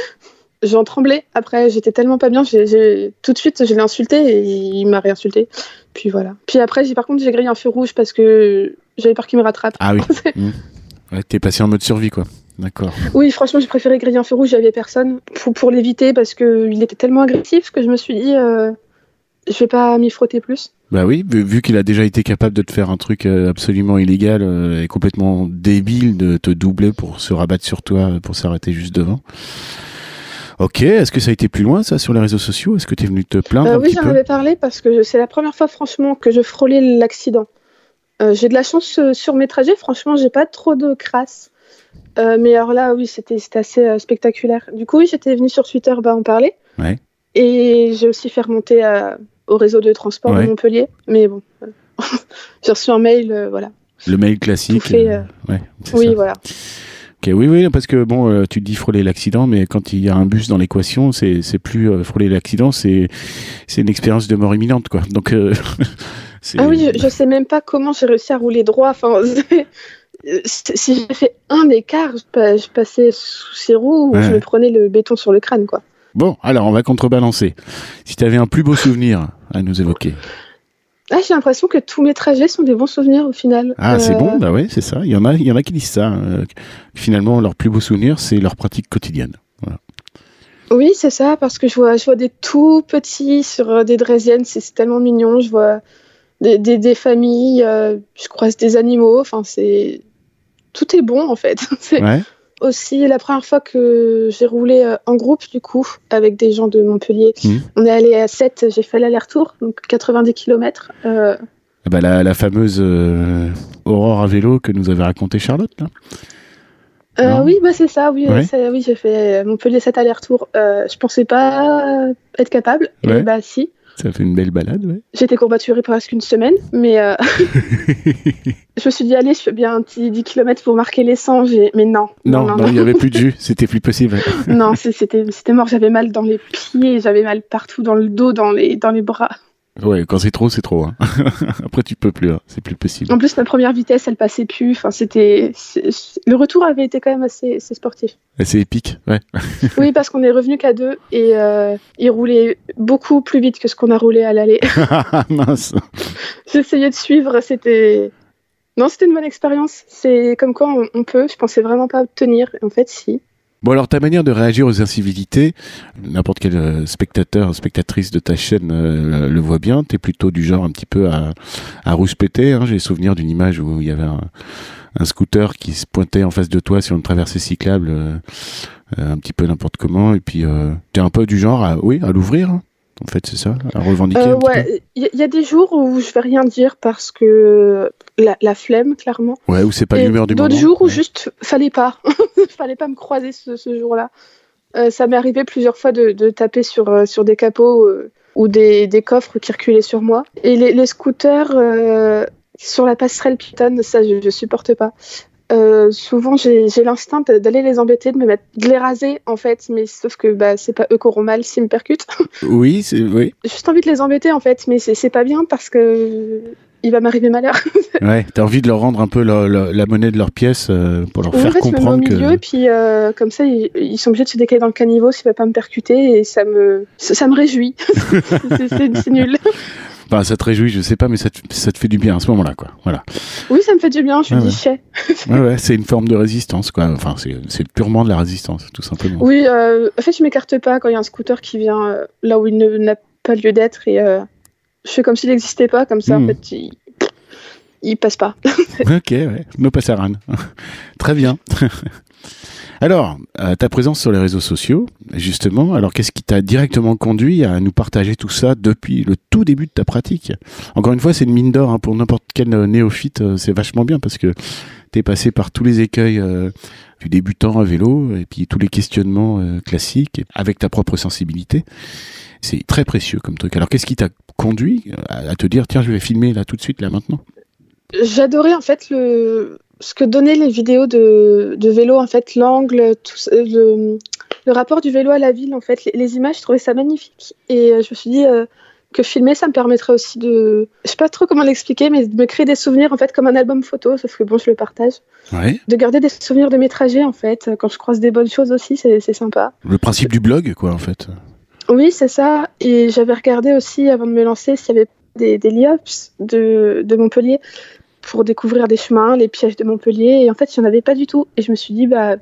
J'en tremblais. Après, j'étais tellement pas bien, tout de suite, je l'ai insulté et il m'a réinsulté. Puis voilà. Puis après, par contre, j'ai grillé un feu rouge parce que j'avais peur qu'il me rattrape. Ah oui. mmh. ouais, t'es passé en mode survie, quoi. D'accord. Oui, franchement, j'ai préféré griller un feu rouge, j'avais personne pour, pour l'éviter parce qu'il était tellement agressif que je me suis dit, euh, je vais pas m'y frotter plus. Bah oui, vu, qu'il a déjà été capable de te faire un truc euh, absolument illégal euh, et complètement débile de te doubler pour se rabattre sur toi, pour s'arrêter juste devant. Ok, est-ce que ça a été plus loin ça sur les réseaux sociaux? Est-ce que tu es venu te plaindre euh, Oui, j'en avais parlé parce que c'est la première fois franchement que je frôlais l'accident. j'ai de la chance sur mes trajets, franchement, j'ai pas trop de crasse. mais alors là, oui, c'était assez spectaculaire. Du coup, oui, j'étais venu sur Twitter bah, en parler. Ouais. Et j'ai aussi fait remonter au réseau de transport de Montpellier. Mais bon, j'ai reçu un mail, euh, voilà. Le mail classique. Euh, euh, oui, voilà. oui, oui, parce que bon, tu dis frôler l'accident, mais quand il y a un bus dans l'équation, c'est, plus frôler l'accident, c'est, une expérience de mort imminente, quoi. Donc, ah oui, je, ne sais même pas comment j'ai réussi à rouler droit. Enfin, si j'ai fait un écart, je, passais sous ses roues ou je me prenais le béton sur le crâne, quoi. Bon, alors on va contrebalancer. Si tu avais un plus beau souvenir à nous évoquer. Ah, j'ai l'impression que tous mes trajets sont des bons souvenirs au final. Ah, c'est bon, euh, bah ouais, c'est ça. Il y en a, il y en a qui disent ça. Hein. finalement, leur plus beau souvenir, c'est leur pratique quotidienne. Oui, c'est ça, parce que je vois, je vois des tout petits sur euh, des draisiennes, c'est tellement mignon. Je vois des, des, familles, euh, je croise des animaux. Enfin, c'est tout est bon en fait. ouais aussi la première fois que j'ai roulé euh, en groupe, du coup, avec des gens de Montpellier. Mmh. On est allé à 7, j'ai fait l'aller-retour, donc 90 km. Euh. Ah bah, la, fameuse euh, Aurore à vélo que nous avait raconté Charlotte, là oui, bah c'est ça, oui, oui j'ai fait Montpellier 7 aller-retour. je pensais pas être capable, et bah si. Ça fait une belle balade, ouais. J'étais courbaturée presque une semaine, mais euh, je me suis dit, allez, je fais bien un petit 10 km pour marquer les 100, mais non. Non, non, il n'y avait plus de jus, c'était plus possible. non, c'était mort, j'avais mal dans les pieds, j'avais mal partout, dans le dos, dans les, dans les bras. Ouais, quand c'est trop, c'est trop. Hein. Après, tu peux plus, hein. c'est plus possible. En plus, ma première vitesse, elle passait plus. Enfin, c'était le retour avait été quand même assez, sportif. Assez épique, ouais. oui, parce qu'on est revenu qu'à deux et euh, il roulait beaucoup plus vite que ce qu'on a roulé à l'aller. Mince. J'essayais de suivre, c'était non, c'était une bonne expérience. C'est comme quoi on, on peut. Je pensais vraiment pas tenir. En fait, si. Bon alors ta manière de réagir aux incivilités, n'importe quel euh, spectateur, spectatrice de ta chaîne euh, le voit bien, tu es plutôt du genre un petit peu à, à rouspéter. Hein. J'ai souvenir d'une image où il y avait un, scooter qui se pointait en face de toi sur une traversée cyclable, euh, un petit peu n'importe comment, et puis tu es un peu du genre à, oui, à l'ouvrir. Hein en fait, c'est ça À revendiquer euh, Ouais, il y, a des jours où je vais rien dire parce que la, flemme, clairement. Ouais, ou c'est pas l'humeur du moment. D'autres jours où juste fallait pas. fallait pas me croiser ce, jour-là. Euh, ça m'est arrivé plusieurs fois de, taper sur, euh, sur des capots ou des, des, coffres qui reculaient sur moi. Et les, les scooters sur la passerelle piétonne, ça, je, je supporte pas. Euh, souvent j'ai l'instinct d'aller les embêter, de me mettre, de les raser en fait, mais sauf que bah, c'est pas eux qui auront mal s'ils me percutent. Oui, c'est oui. J'ai juste envie de les embêter en fait, mais c'est pas bien parce que il va m'arriver malheur. ouais, t'as envie de leur rendre un peu la, monnaie de leur pièce euh, pour leur faire comprendre je me mets au milieu, puis euh, comme ça ils, sont obligés de se décaler dans le caniveau s'ils veulent pas me percuter et ça me ça, me réjouit. c'est nul. Enfin, ça te réjouit, je sais pas, mais ça te, ça te fait du bien à ce moment-là, quoi. Voilà. Oui, ça me fait du bien, je me dis chais. Ouais, ouais, c'est une forme de résistance, quoi. Enfin, c'est purement de la résistance, tout simplement. Oui, euh, en fait, je m'écarte pas quand il y a un scooter qui vient euh, là où il n'a pas lieu d'être et euh, je fais comme s'il n'existait pas, comme ça, en fait, il, il passe pas. Ok, ouais. No passaran. Très bien. Alors, euh, ta présence sur les réseaux sociaux, justement, alors qu'est-ce qui t'a directement conduit à nous partager tout ça depuis le tout début de ta pratique? Encore une fois, c'est une mine d'or hein, pour n'importe quel euh, néophyte, euh, c'est vachement bien parce que t'es passé par tous les écueils du débutant à vélo et puis tous les questionnements classiques avec ta propre sensibilité. C'est très précieux comme truc. Alors, qu'est-ce qui t'a conduit à te dire, tiens, je vais filmer là tout de suite, là maintenant? J'adorais en fait le ce que donnaient les vidéos de, de vélo, en fait, l'angle, tout ça, le, le rapport du vélo à la ville, en fait, les, les images, je trouvais ça magnifique. Et euh, je me suis dit euh, que filmer, ça me permettrait aussi de, je sais pas trop comment l'expliquer, mais de me créer des souvenirs, en fait, comme un album photo, sauf que bon, je le partage. Ouais. De garder des souvenirs de mes trajets, en fait, quand je croise des bonnes choses aussi, c'est c'est sympa. Le principe du blog, quoi, en fait. Oui, c'est ça. Et j'avais regardé aussi, avant de me lancer, s'il y avait des, des LIOPS de, de Montpellier pour découvrir des chemins, les pièges de Montpellier. Et en fait, il n'y en avait pas du tout. Et je me suis dit, bah,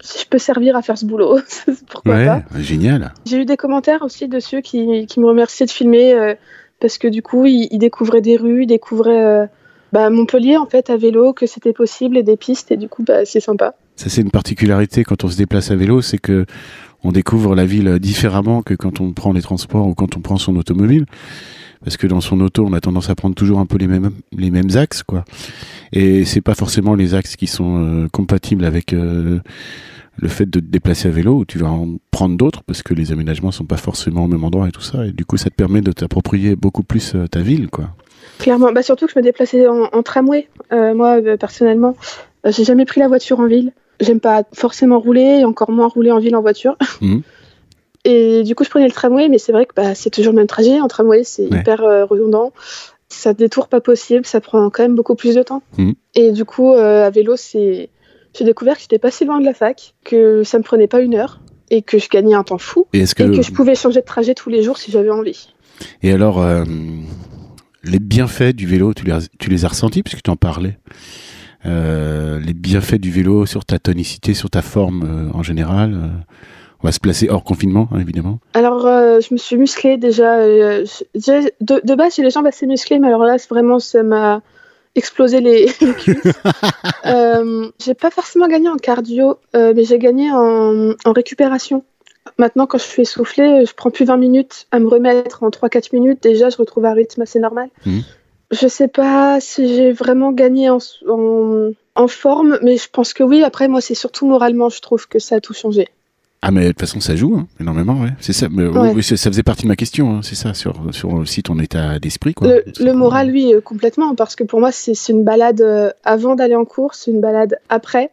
si je peux servir à faire ce boulot, pourquoi ouais, pas. génial. J'ai eu des commentaires aussi dessus qui, qui me remerciaient de filmer euh, parce que du coup, ils, ils découvraient des rues, ils découvraient euh, bah, Montpellier en fait à vélo, que c'était possible et des pistes. Et du coup, bah, c'est sympa. Ça, c'est une particularité quand on se déplace à vélo, c'est que on découvre la ville différemment que quand on prend les transports ou quand on prend son automobile. Parce que dans son auto, on a tendance à prendre toujours un peu les mêmes, les mêmes axes, quoi. Et c'est pas forcément les axes qui sont euh, compatibles avec euh, le fait de te déplacer à vélo, où tu vas en prendre d'autres, parce que les aménagements sont pas forcément au même endroit et tout ça. Et du coup, ça te permet de t'approprier beaucoup plus euh, ta ville, quoi. Clairement, bah, surtout que je me déplaçais en, en tramway. Moi, personnellement, j'ai jamais pris la voiture en ville. J'aime pas forcément rouler, et encore moins rouler en ville en voiture. Mhm. Et du coup, je prenais le tramway, mais c'est vrai que bah, c'est toujours le même trajet. En tramway, c'est Ouais. hyper euh, redondant. Ça détourne pas possible, ça prend quand même beaucoup plus de temps. Mhm. Et du coup, euh, à vélo, c'est j'ai découvert que j'étais pas si loin de la fac, que ça me prenait pas une heure et que je gagnais un temps fou Et que, et que je pouvais changer de trajet tous les jours si j'avais envie. Et alors, euh, les bienfaits du vélo, tu les, as- tu les as ressentis puisque tu en parlais. Les bienfaits du vélo sur ta tonicité, sur ta forme en général. On va se placer hors confinement, hein, évidemment. Alors, euh, je me suis musclée déjà. euh, je- de, de base, j'ai les jambes assez musclées, mais alors là, vraiment, ça m'a explosé les, les cuisses. euh, j'ai pas forcément gagné en cardio, mais j'ai gagné en, en récupération. Maintenant, quand je suis essoufflée, je prends plus 20 minutes à me remettre en 3-4 minutes. Déjà, je retrouve un rythme assez normal. Mhm. Je sais pas si j'ai vraiment gagné en, en, en forme, mais je pense que oui. Après, moi, c'est surtout moralement, je trouve que ça a tout changé. Ah, mais de toute façon, ça joue hein, énormément, ouais. C'est ça. Mais, Ouais. oui, ça ça faisait partie de ma question, hein, c'est ça, sur, sur aussi ton état d'esprit, quoi. Le, moral, oui, euh, complètement, parce que pour moi, c'est une balade euh, avant d'aller en cours, c'est une balade après.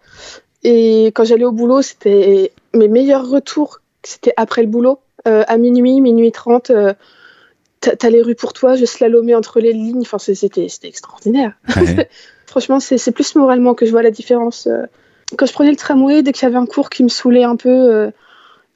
Et quand j'allais au boulot, c'était mes meilleurs retours, c'était après le boulot. Euh, à minuit, minuit 30, euh, t'as les rues pour toi, je slalomais entre les lignes, enfin, c'était c'était extraordinaire. Ouais. Franchement, c'est c'est plus moralement que je vois la différence. euh. Quand je prenais le tramway, dès qu'il y avait un cours qui me saoulait un peu, euh,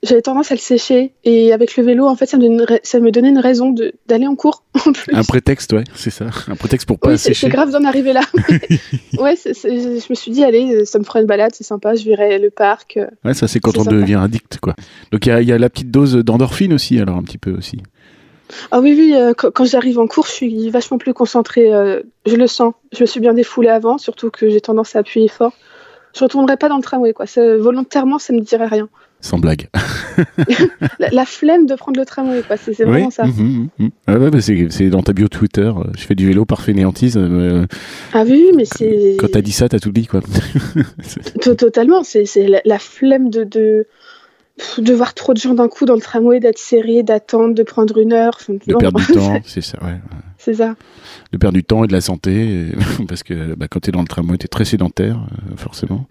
j'avais tendance à le sécher. Et avec le vélo, en fait, ça me donnait une, ra- ça me donnait une raison d'aller en cours en plus. Un prétexte, ouais, c'est ça. Un prétexte pour pas Oui, c'est sécher. c'est grave d'en arriver là. ouais, je me suis dit, allez, ça me fera une balade, c'est sympa, je verrai le parc. euh. Ouais, ça, c'est quand on sympa. devient addict, quoi. Donc, il y a, il y a la petite dose d'endorphine aussi, alors, un petit peu aussi. Ah oui, oui, euh, quand, quand j'arrive en cours, je suis vachement plus concentrée. euh, je le sens. Je me suis bien défoulée avant, surtout que j'ai tendance à appuyer fort. Je retournerai pas dans le tramway, quoi. Volontairement, ça me dirait rien. Sans blague. La, la flemme de prendre le tramway, quoi. C'est vraiment Oui, ça. mhm, mhm. Ah ouais, bah, c'est dans ta bio Twitter. euh, Je fais du vélo par fainéantise. euh, Ah oui, oui, mais c'est. quand t'as dit ça, t'as tout dit, quoi. To- Totalement, c'est c'est la, la flemme de, de, de voir trop de gens d'un coup dans le tramway, d'être serré, d'attendre, de prendre une heure. Enfin, de perdre du temps, c'est ça, ouais. c'est ça. De perdre du temps et de la santé, parce que bah, quand t'es dans le tramway, t'es très sédentaire, euh, forcément.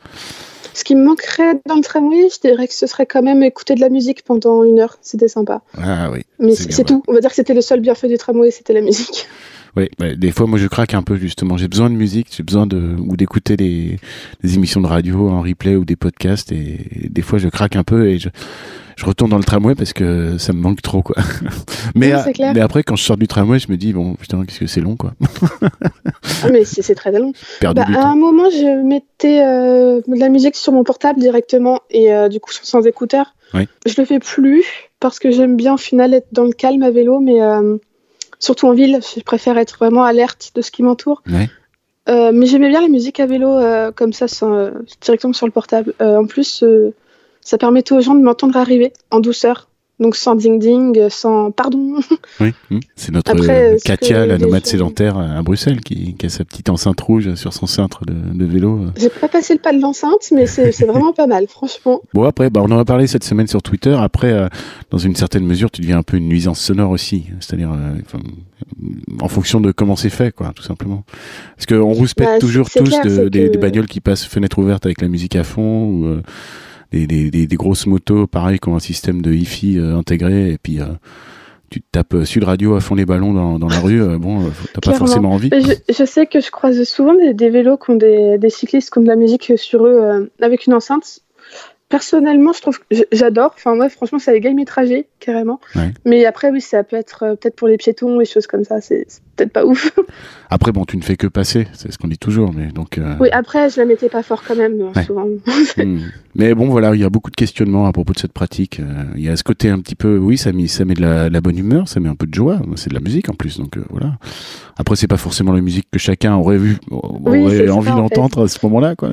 Ce qui me manquerait dans le tramway, je dirais que ce serait quand même écouter de la musique pendant une heure. C'était sympa. Ah oui. Mais C'est tout. On va dire que c'était le seul bienfait du tramway, c'était la musique. Oui, bah, des fois, moi, je craque un peu, justement. J'ai besoin de musique, j'ai besoin de, ou d'écouter des, des émissions de radio en replay ou des podcasts, et, des fois, je craque un peu et je, je retourne dans le tramway parce que ça me manque trop, quoi. mais, mais après, quand je sors du tramway, je me dis, bon, putain, qu'est-ce que c'est long, quoi. Ah, mais c'est très long. Bah, à un moment, je mettais euh, de la musique sur mon portable directement et euh, du coup, sans écouteurs. Je le fais plus parce que j'aime bien, au final, être dans le calme à vélo, mais surtout en ville, je préfère être vraiment alerte de ce qui m'entoure. mais j'aimais bien la musique à vélo comme ça, sans, directement sur le portable. en plus, ça permettait aux gens de m'entendre arriver en douceur. Donc sans ding-ding, sans pardon. Oui, hmm. c'est notre euh, Katia, la nomade sédentaire à Bruxelles, qui, a sa petite enceinte rouge sur son cintre de, vélo. J'ai pas passé le pas de l'enceinte, mais c'est vraiment pas mal, franchement. Bon, après, bah, on en a parlé cette semaine sur Twitter. Après, euh, dans une certaine mesure, tu deviens un peu une nuisance sonore aussi. C'est-à-dire, euh, en fonction de comment c'est fait, quoi, tout simplement. Parce qu'on rouspète bah, toujours tous des, des, bagnoles qui passent fenêtre ouverte avec la musique à fond. Ou, des, des, des, grosses motos, pareil, qui ont un système de hi-fi euh, intégré, et puis euh, tu te tapes euh, Sud Radio à fond les ballons dans, dans la rue, bon, t'as pas forcément envie. Je, je, sais que je croise souvent des, des vélos qui ont des, des, cyclistes qui ont de la musique sur eux avec une enceinte personnellement, je trouve que j'adore. Enfin, ouais, franchement, ça égaye mes trajets, carrément. Mais après, oui, ça peut être euh, peut-être pour les piétons, les choses comme ça. C'est peut-être pas ouf. après, bon, tu ne fais que passer, c'est ce qu'on dit toujours. Mais donc, euh, Oui, après, je la mettais pas fort quand même, hein, souvent. Hmm. Mais bon, voilà, il y a beaucoup de questionnements à propos de cette pratique. Euh, il y a ce côté un petit peu, oui, ça met, ça met de la, bonne humeur, ça met un peu de joie. C'est de la musique en plus, donc voilà. Après, c'est pas forcément la musique que chacun aurait vu, aurait envie d'entendre à ce moment-là, quoi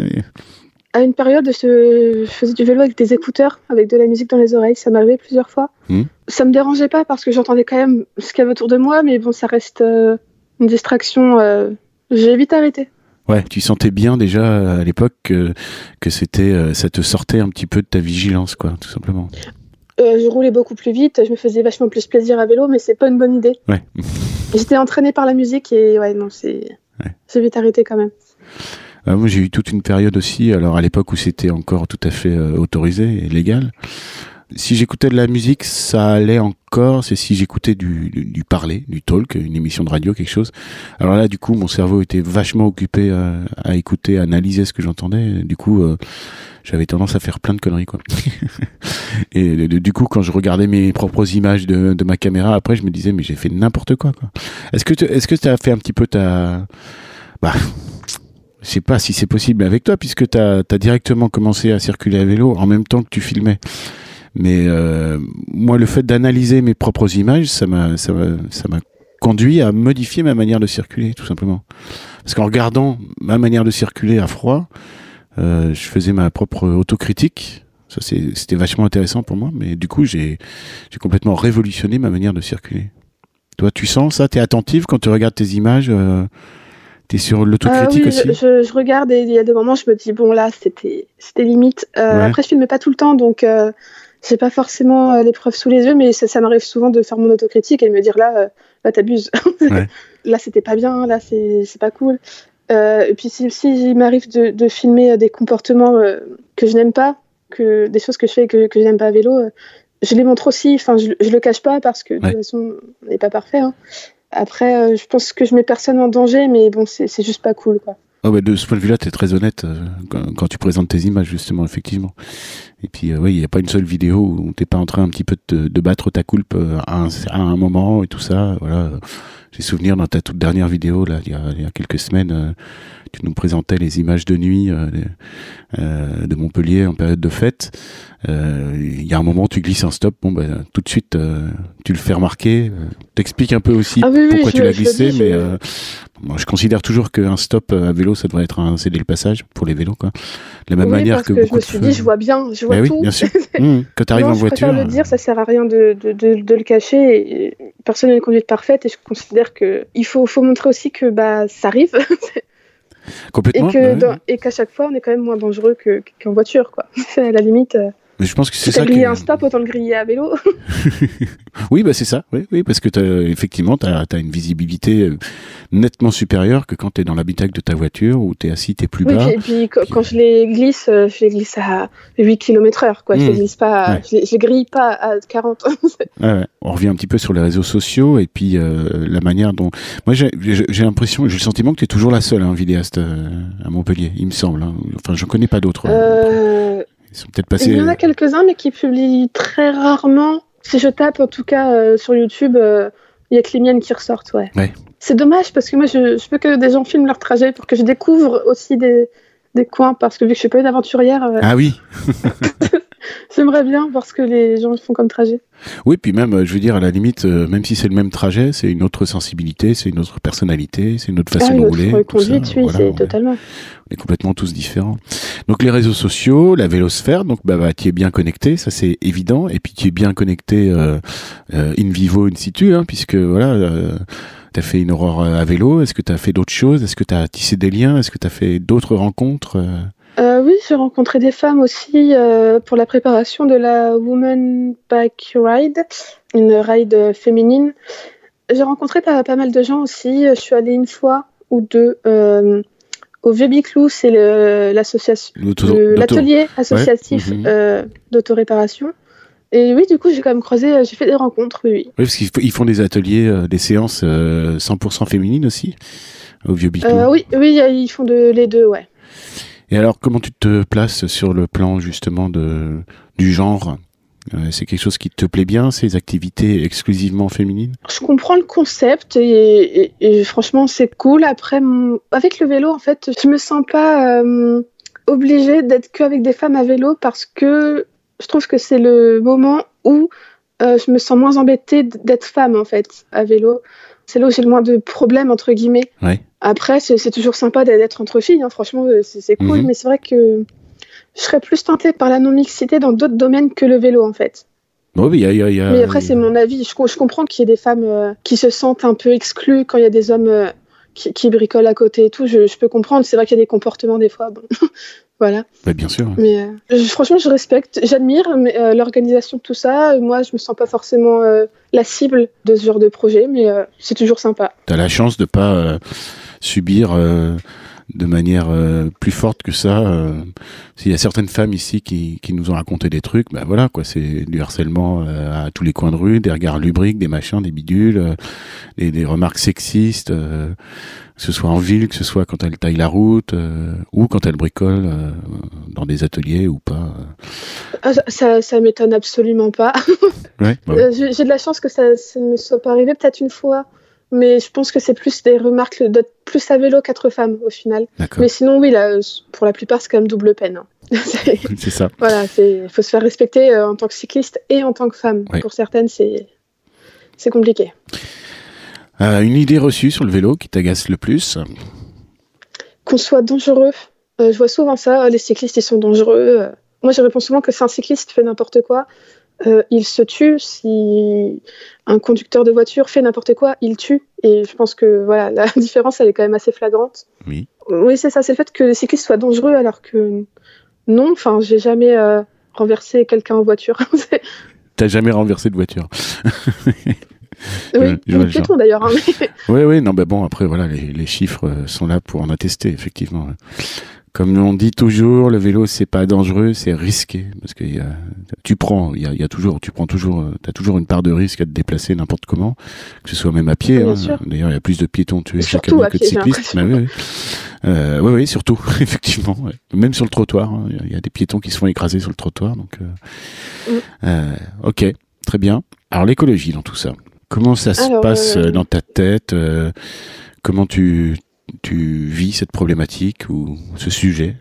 à une période, je, faisais du vélo avec des écouteurs, avec de la musique dans les oreilles. Ça m'arrivait plusieurs fois. Hmm. Ça me dérangeait pas parce que j'entendais quand même ce qu'il y avait autour de moi, mais bon, ça reste euh, une distraction. Euh, j'ai vite arrêté. Ouais, tu sentais bien déjà à l'époque que, que c'était, euh, ça te sortait un petit peu de ta vigilance, quoi, tout simplement. je roulais beaucoup plus vite, je me faisais vachement plus plaisir à vélo, mais c'est pas une bonne idée. Ouais. J'étais entraînée par la musique et ouais, non, c'est. J'ai vite arrêté quand même. Euh, moi, j'ai eu toute une période aussi, alors à l'époque où c'était encore tout à fait euh, autorisé et légal. Si j'écoutais de la musique, ça allait encore. C'est si j'écoutais du, du, parler, du talk, une émission de radio, quelque chose. Alors là, du coup, mon cerveau était vachement occupé à, à écouter, à analyser ce que j'entendais. Du coup, euh, j'avais tendance à faire plein de conneries, quoi. et du coup, quand je regardais mes propres images de, de ma caméra, après, je me disais, mais j'ai fait n'importe quoi, quoi. Est-ce que est-ce que as fait un petit peu ta, bah, je sais pas si c'est possible avec toi, puisque tu as, directement commencé à circuler à vélo en même temps que tu filmais. Mais euh, moi, le fait d'analyser mes propres images, ça m'a, conduit à modifier ma manière de circuler, tout simplement. Parce qu'en regardant ma manière de circuler à froid, euh, je faisais ma propre autocritique. Ça, c'était vachement intéressant pour moi. Mais du coup, j'ai complètement révolutionné ma manière de circuler. Toi, tu sens ça? T'es attentive quand tu regardes tes images euh, T'es sur l'autocritique euh, aussi je, je, regarde et il y a des moments je me dis bon là c'était limite. Euh, Après je filme pas tout le temps donc euh, j'ai pas forcément euh, les preuves sous les yeux mais ça, ça m'arrive souvent de faire mon autocritique et de me dire là euh, là t'abuses. là c'était pas bien là c'est pas cool. et puis si, si il m'arrive de, de, filmer des comportements que je n'aime pas que des choses que je fais que, que je n'aime pas à vélo je les montre aussi. Enfin je, je le cache pas parce que de toute façon on n'est pas parfait. Hein. Après, euh, je pense que je mets personne en danger, mais bon, c'est juste pas cool, quoi. Bah de ce point de vue-là, tu es très honnête euh, quand, tu présentes tes images, justement, effectivement. Et puis, euh, oui, il n'y a pas une seule vidéo où t'es pas en train un petit peu de, de battre ta coulpe à un, à un, moment et tout ça. Voilà. J'ai souvenir dans ta toute dernière vidéo, là, il y a, il y a quelques semaines, tu nous présentais les images de nuit euh, de Montpellier en période de fête. Il y a un moment, tu glisses un stop, bon, bah, tout de suite, tu le fais remarquer. T'expliques un peu aussi ah pourquoi tu l'as glissé, mais moi, je considère toujours qu'un stop à vélo, ça devrait être un cédé le passage pour les vélos, quoi. De la même manière que, beaucoup je me suis dit, je vois bien, je vois tout. Oui, bien sûr. Mmh, quand tu arrives en voiture. Je le dire, ça sert à rien de, de, de, de le cacher. personne n'a une conduite parfaite et je considère que il faut, faut montrer aussi que bah ça arrive. Complètement. Bah et qu'à chaque fois, on est quand même moins dangereux qu'en voiture, quoi. à la limite. Euh, mais je pense que c'est ça. griller un stop, autant le griller à vélo. oui, bah c'est ça. Oui, oui, parce que as, effectivement, tu as, une visibilité euh, nettement supérieure que quand tu es dans l'habitacle de ta voiture où tu es assis, tu es plus bas. et puis, quand je les glisse, euh, je les glisse à 8 km heure. Quoi. Je les hmm. glisse pas, je, les, grille pas à 40. ouais, On revient un petit peu sur les réseaux sociaux et puis euh, la manière dont. Moi, j'ai l'impression, j'ai le sentiment que tu es toujours la seule hein, vidéaste à Montpellier, il me semble. Hein. Enfin, je connais pas d'autres. Euh Ils sont peut-être passés. Il y en a quelques-uns, mais qui publient très rarement. Si je tape, en tout cas, euh, sur YouTube, euh, il y a que les miennes qui ressortent, ouais. Ouais. C'est dommage parce que moi, je, je veux que des gens filment leur trajet pour que je découvre aussi des, des coins parce que vu que je suis pas une aventurière, euh, Ah oui. j'aimerais bien voir ce que les gens font comme trajet. Oui, puis même, euh, je veux dire, à la limite, euh, même si c'est le même trajet, c'est une autre sensibilité, c'est une autre personnalité, c'est une autre façon ah, de rouler. conduite, oui, voilà, c'est on est- totalement. on est complètement tous différents. Donc les réseaux sociaux, la vélosphère, donc bah, bah tu es bien connecté, ça c'est évident, et puis tu es bien connecté euh, euh, in vivo, in situ, hein, puisque voilà, euh, tu as fait une aurore à vélo, est-ce que tu as fait d'autres choses, est-ce que tu as tissé des liens, est-ce que tu as fait d'autres rencontres euh oui, j'ai rencontré des femmes aussi euh, pour la préparation de la Woman Bike Ride, une ride féminine. J'ai rencontré pas, pas mal de gens aussi. Je suis allée une fois ou deux euh, au Vieux Biclou, c'est l'association, l'atelier associatif mhm. euh, d'autoréparation. Et oui, du coup, j'ai quand même croisé, euh, j'ai fait des rencontres, oui. oui. Parce qu'ils font des ateliers, euh, des séances euh, 100% féminines aussi, au Vieux Biclou. Euh, oui, oui, ils font de, les deux, ouais. Et alors, comment tu te places sur le plan justement de du genre? Euh, C'est quelque chose qui te plaît bien, ces activités exclusivement féminines? Je comprends le concept et, et- et franchement c'est cool. Après, mon- avec le vélo, en fait, je me sens pas euh, obligée d'être qu'avec des femmes à vélo parce que je trouve que c'est le moment où euh, je me sens moins embêtée d'être femme en fait à vélo. C'est là où j'ai le moins de problèmes entre guillemets. Ouais. Après, c'est toujours sympa d'être entre filles. hein. Franchement, euh, c'est cool, Mhm. mais c'est vrai que je serais plus tentée par la non-mixité dans d'autres domaines que le vélo en fait. Bon, oui, il y a, il y a- il y a- Mais après, c'est mon avis. Je, co- je comprends qu'il y ait des femmes euh, qui se sentent un peu exclues quand il y a des hommes euh, qui, qui bricolent à côté et tout. Je, je peux comprendre. C'est vrai qu'il y a des comportements des fois. Bon. voilà. Ouais, bien sûr. Mais euh, je- franchement, je respecte. J'admire mais, l'organisation de tout ça. Moi, je me sens pas forcément la cible de ce genre de projet, mais c'est toujours sympa. Tu as la chance de pas subir euh, de manière euh, plus forte que ça. euh, S'il y a certaines femmes ici qui, qui nous ont raconté des trucs, bah voilà quoi, c'est du harcèlement à tous les coins de rue, des regards lubriques, des machins, des bidules, des, des remarques sexistes, que ce soit en ville, que ce soit quand elles taillent la route ou quand elles bricolent dans des ateliers ou pas. Ah, ça- ça, m'étonne absolument pas. Ouais, bah ouais. J'ai j'ai de la chance que ça, ça ne me soit pas arrivé peut-être une fois. Mais je pense que c'est plus des remarques d'être plus à vélo qu'être femme au final. Mais sinon, oui, là, pour la plupart, c'est quand même double peine. hein. C'est- c'est ça. voilà, il faut se faire respecter euh, en tant que cycliste et en tant que femme. Pour certaines, c'est c'est compliqué. Euh, une idée reçue sur le vélo qui t'agace le plus? Qu'on soit dangereux, euh, je vois souvent ça, les cyclistes, ils sont dangereux. Moi, je réponds souvent que si un cycliste fait n'importe quoi, euh, il se tue. Si un conducteur de voiture fait n'importe quoi, il tue. Et je pense que voilà, la différence, elle est quand même assez flagrante. Oui. Oui, c'est ça, c'est le fait que les cyclistes soient dangereux alors que non, enfin, j'ai jamais euh, renversé quelqu'un en voiture. T'as jamais renversé de voiture oui, genre. piéton d'ailleurs. hein, mais- Oui, oui, non, bah bon, après, voilà, les, les chiffres euh, sont là pour en attester, effectivement. Comme on dit toujours, le vélo, c'est pas dangereux, c'est risqué. Parce que y a, tu prends, il y a, il y a toujours, tu prends toujours, t'as toujours une part de risque à te déplacer n'importe comment, que ce soit même à pied. Bien hein. D'ailleurs, il y a plus de piétons tués chaque année que de cyclistes. Bah, oui, oui. Euh, oui, oui, surtout, effectivement. ouais. Même sur le trottoir, hein, il y a- il y, a des piétons qui se font écraser sur le trottoir. Donc, euh, Mm. euh, ok, très bien. Alors, l'écologie dans tout ça. Comment ça se passe dans ta tête Comment tu, tu vis cette problématique ou ce sujet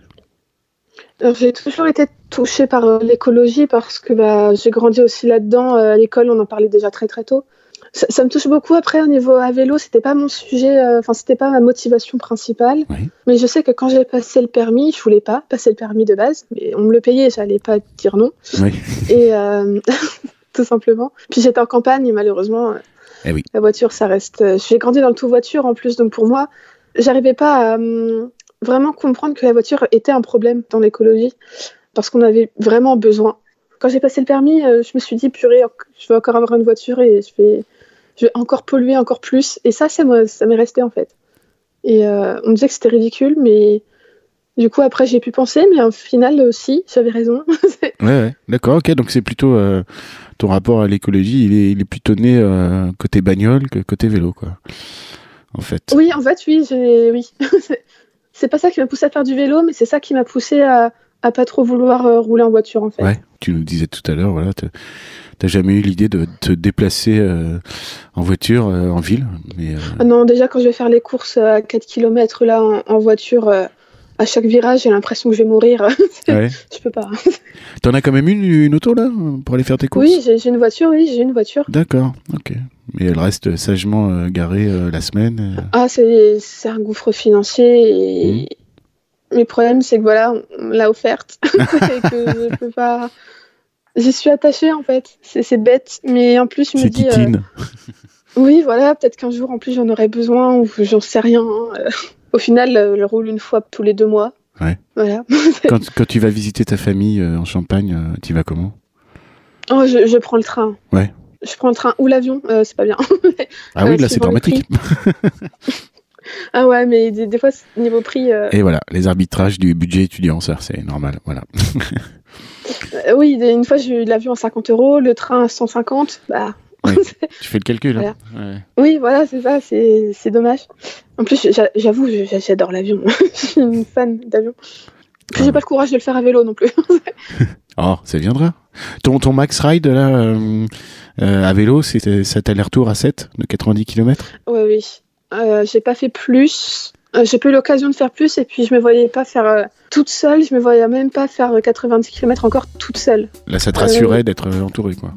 Alors, j'ai toujours été touchée par euh, l'écologie parce que bah, j'ai grandi aussi là-dedans. Euh, à l'école, on en parlait déjà très très tôt. Ça, ça me touche beaucoup. Après, au niveau à vélo, c'était pas mon sujet, euh, enfin, c'était pas ma motivation principale. Oui. Mais je sais que quand j'ai passé le permis, je voulais pas passer le permis de base, mais on me le payait, j'allais pas dire non. Oui. Et euh, tout simplement. Puis j'étais en campagne et malheureusement, euh, Eh oui. la voiture, ça reste. euh, J'ai grandi dans le tout voiture en plus, donc pour moi, j'arrivais pas à hum, vraiment comprendre que la voiture était un problème dans l'écologie parce qu'on avait vraiment besoin. Quand j'ai passé le permis, euh, je me suis dit purée, je vais encore avoir une voiture et je vais, je vais encore polluer encore plus. Et ça, ça m'est resté en fait. Et euh, on me disait que c'était ridicule, mais du coup après j'ai pu penser, mais au final aussi, j'avais raison. Ouais, ouais. D'accord, ok. Donc c'est plutôt euh, ton rapport à l'écologie, il est, il est plutôt né euh, côté bagnole que côté vélo, quoi. En fait. Oui, en fait, oui, oui. c'est pas ça qui m'a poussé à faire du vélo, mais c'est ça qui m'a poussé à, à pas trop vouloir euh, rouler en voiture en fait. Ouais, tu nous disais tout à l'heure, voilà, t'as- jamais eu l'idée de te déplacer euh, en voiture euh, en ville, mais Ah non, déjà quand je vais faire les courses à 4 km là en, en voiture, à chaque virage, j'ai l'impression que je vais mourir. ouais. je peux pas. T'en as quand même une, une auto là pour aller faire tes courses? Oui, j'ai une voiture, oui, j'ai une voiture. D'accord, ok. Mais elle reste sagement euh, garée euh, la semaine. euh. Ah, c'est un gouffre financier et Mmh. le problème c'est que voilà, on l'a offerte et que je peux pas. J'y suis attachée en fait. C'est bête, mais en plus je me dis. Oui, voilà, peut-être qu'un jour en plus j'en aurais besoin ou j'en sais rien. hein. Au final, euh, elle roule une fois tous les deux mois. Ouais. Voilà. Quand, quand tu vas visiter ta famille euh, en Champagne, euh, tu vas comment? Oh, je, je prends le train. Ouais. Je prends le train ou l'avion, euh, c'est pas bien. Ah oui, là c'est dramatique. ah ouais, mais des, des fois, niveau prix, euh, Et voilà, les arbitrages du budget étudiant, ça c'est normal. Voilà. euh, oui, une fois j'ai eu l'avion à 50 euros, le train à 150. Bah, Tu fais le calcul. hein Ouais. oui, voilà, c'est ça, c'est dommage. En plus, j'a- j'avoue, j'a- j'adore l'avion. je suis une fan d'avion. Ah j'ai pas le courage de le faire à vélo non plus. Oh, ça viendra. Ton, ton max ride là, euh, euh, à vélo, c'était cet aller-retour à 7 de 90 km Oui, oui. Euh, j'ai pas fait plus. Euh, j'ai pas eu l'occasion de faire plus et puis je me voyais pas faire euh, toute seule. Je me voyais même pas faire euh, 90 km encore toute seule. Là, ça te Euh, rassurait d'être euh, entouré, quoi.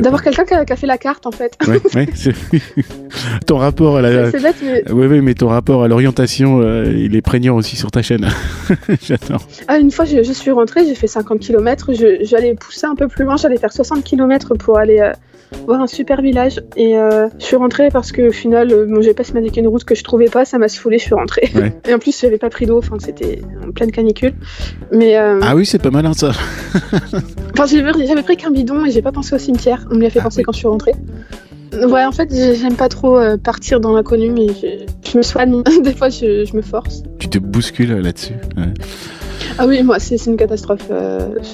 D'avoir quelqu'un qui, a- qui a fait la carte en fait. Ouais, ouais, ton rapport à la. C'est bête, mais Oui, oui, mais ton rapport à l'orientation, euh, il est prégnant aussi sur ta chaîne. J'adore. ah, une fois je, je suis rentrée, j'ai fait 50 km. J'allais pousser un peu plus loin, j'allais faire 60 km pour aller euh, voir un super village. Et euh, je suis rentrée parce que au final, euh, mon GPS m'a indiqué une route que je trouvais pas, ça m'a saoulée, je suis rentrée. Ouais. Et en plus, j'avais pas pris d'eau, enfin c'était en pleine canicule. Mais euh, Ah oui, c'est pas malin ça. Enfin, j'ai- j'avais pris qu'un bidon et j'ai pas pensé au cimetière. On me l'a fait Ah penser oui. quand je suis rentrée. Ouais, en fait, j'ai- j'aime pas trop euh, partir dans l'inconnu, mais je, je me soigne. Des fois, je, je me force. Tu te bouscules là-dessus. ouais. Ah oui, moi, c'est une catastrophe.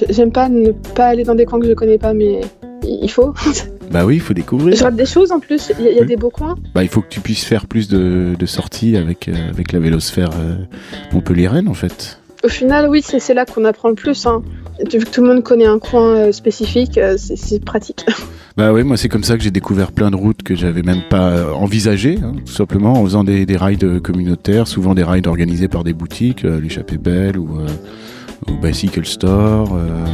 J'aime pas ne pas aller dans des coins que je connais pas, mais il faut. Bah oui, il faut découvrir. je rate des choses en plus. Il y, a- il y a Oui. des beaux coins. Bah, il faut que tu puisses faire plus de, de sorties avec, euh, avec la vélosphère euh, Montpellier-Rennes, en fait. Au final, oui, c'est là qu'on apprend le plus. Hein. Vu que tout le monde connaît un coin euh, spécifique, euh, c'est pratique. Bah oui, moi c'est comme ça que j'ai découvert plein de routes que j'avais même pas envisagées, hein, tout simplement en faisant des, des rides communautaires, souvent des rides organisés par des boutiques, l'échappée belle ou, ou Bicycle Store. euh,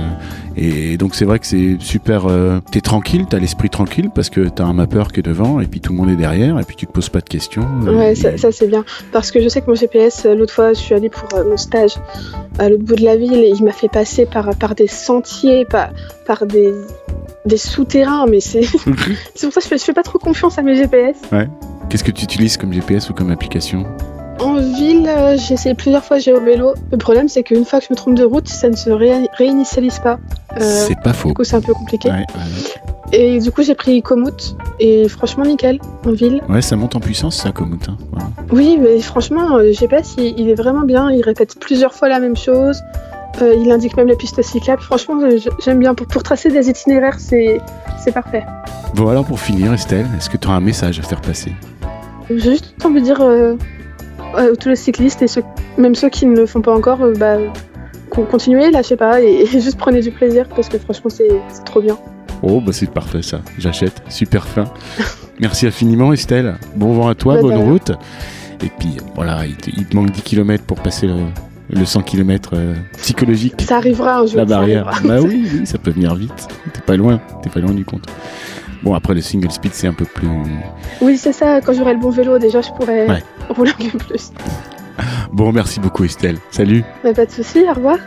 et, donc c'est vrai que c'est super. euh, t'es tranquille, t'as l'esprit tranquille parce que t'as un mappeur qui est devant et puis tout le monde est derrière et puis tu te poses pas de questions. euh, Ouais, et- ça, ça, c'est bien. Parce que je sais que mon GPS, l'autre fois, je suis allée pour mon stage à l'autre bout de la ville et il m'a fait passer par, par des sentiers, par, par des, des souterrains, mais c'est c'est pour ça que je fais, je fais pas trop confiance à mes GPS. Qu'est-ce que tu utilises comme GPS ou comme application? En ville, euh, j'ai essayé plusieurs fois j'ai au vélo. Le problème, c'est qu'une fois que je me trompe de route, ça ne se ré- réinitialise pas. Euh, C'est pas faux. du coup, c'est un peu compliqué. Ouais, ouais. Et du coup, j'ai pris Komoot et franchement, nickel, en ville. Ouais, ça monte en puissance ça, Komoot. hein. Oui, mais franchement, euh, le GPS, il, il est vraiment bien. Il répète plusieurs fois la même chose. Euh, il indique même les pistes cyclables. Franchement, je- j'aime bien. Pour, pour tracer des itinéraires, c'est c'est parfait. Bon alors pour finir, Estelle, est-ce que tu as un message à faire passer? J'ai juste envie de dire euh, tous les cyclistes et ceux, même ceux qui ne le font pas encore, euh, bah, con- continuez, lâchez pas et, et juste prenez du plaisir parce que franchement, c'est trop bien. Oh, bah c'est parfait ça, j'achète, super fin. Merci infiniment Estelle, bon vent à toi, Bah, bonne route. Et puis voilà, il te, il te manque 10 km pour passer le, le 100 km psychologique, Ça arrivera un jour. la barrière. Bah oui, oui, ça peut venir vite, t'es pas loin, t'es pas loin du compte. Bon après le single speed c'est un peu plus... Oui, c'est ça. Quand j'aurai le bon vélo, déjà, je pourrais Ouais. rouler un peu plus. Bon merci beaucoup Estelle, salut Mais pas de souci. Au revoir.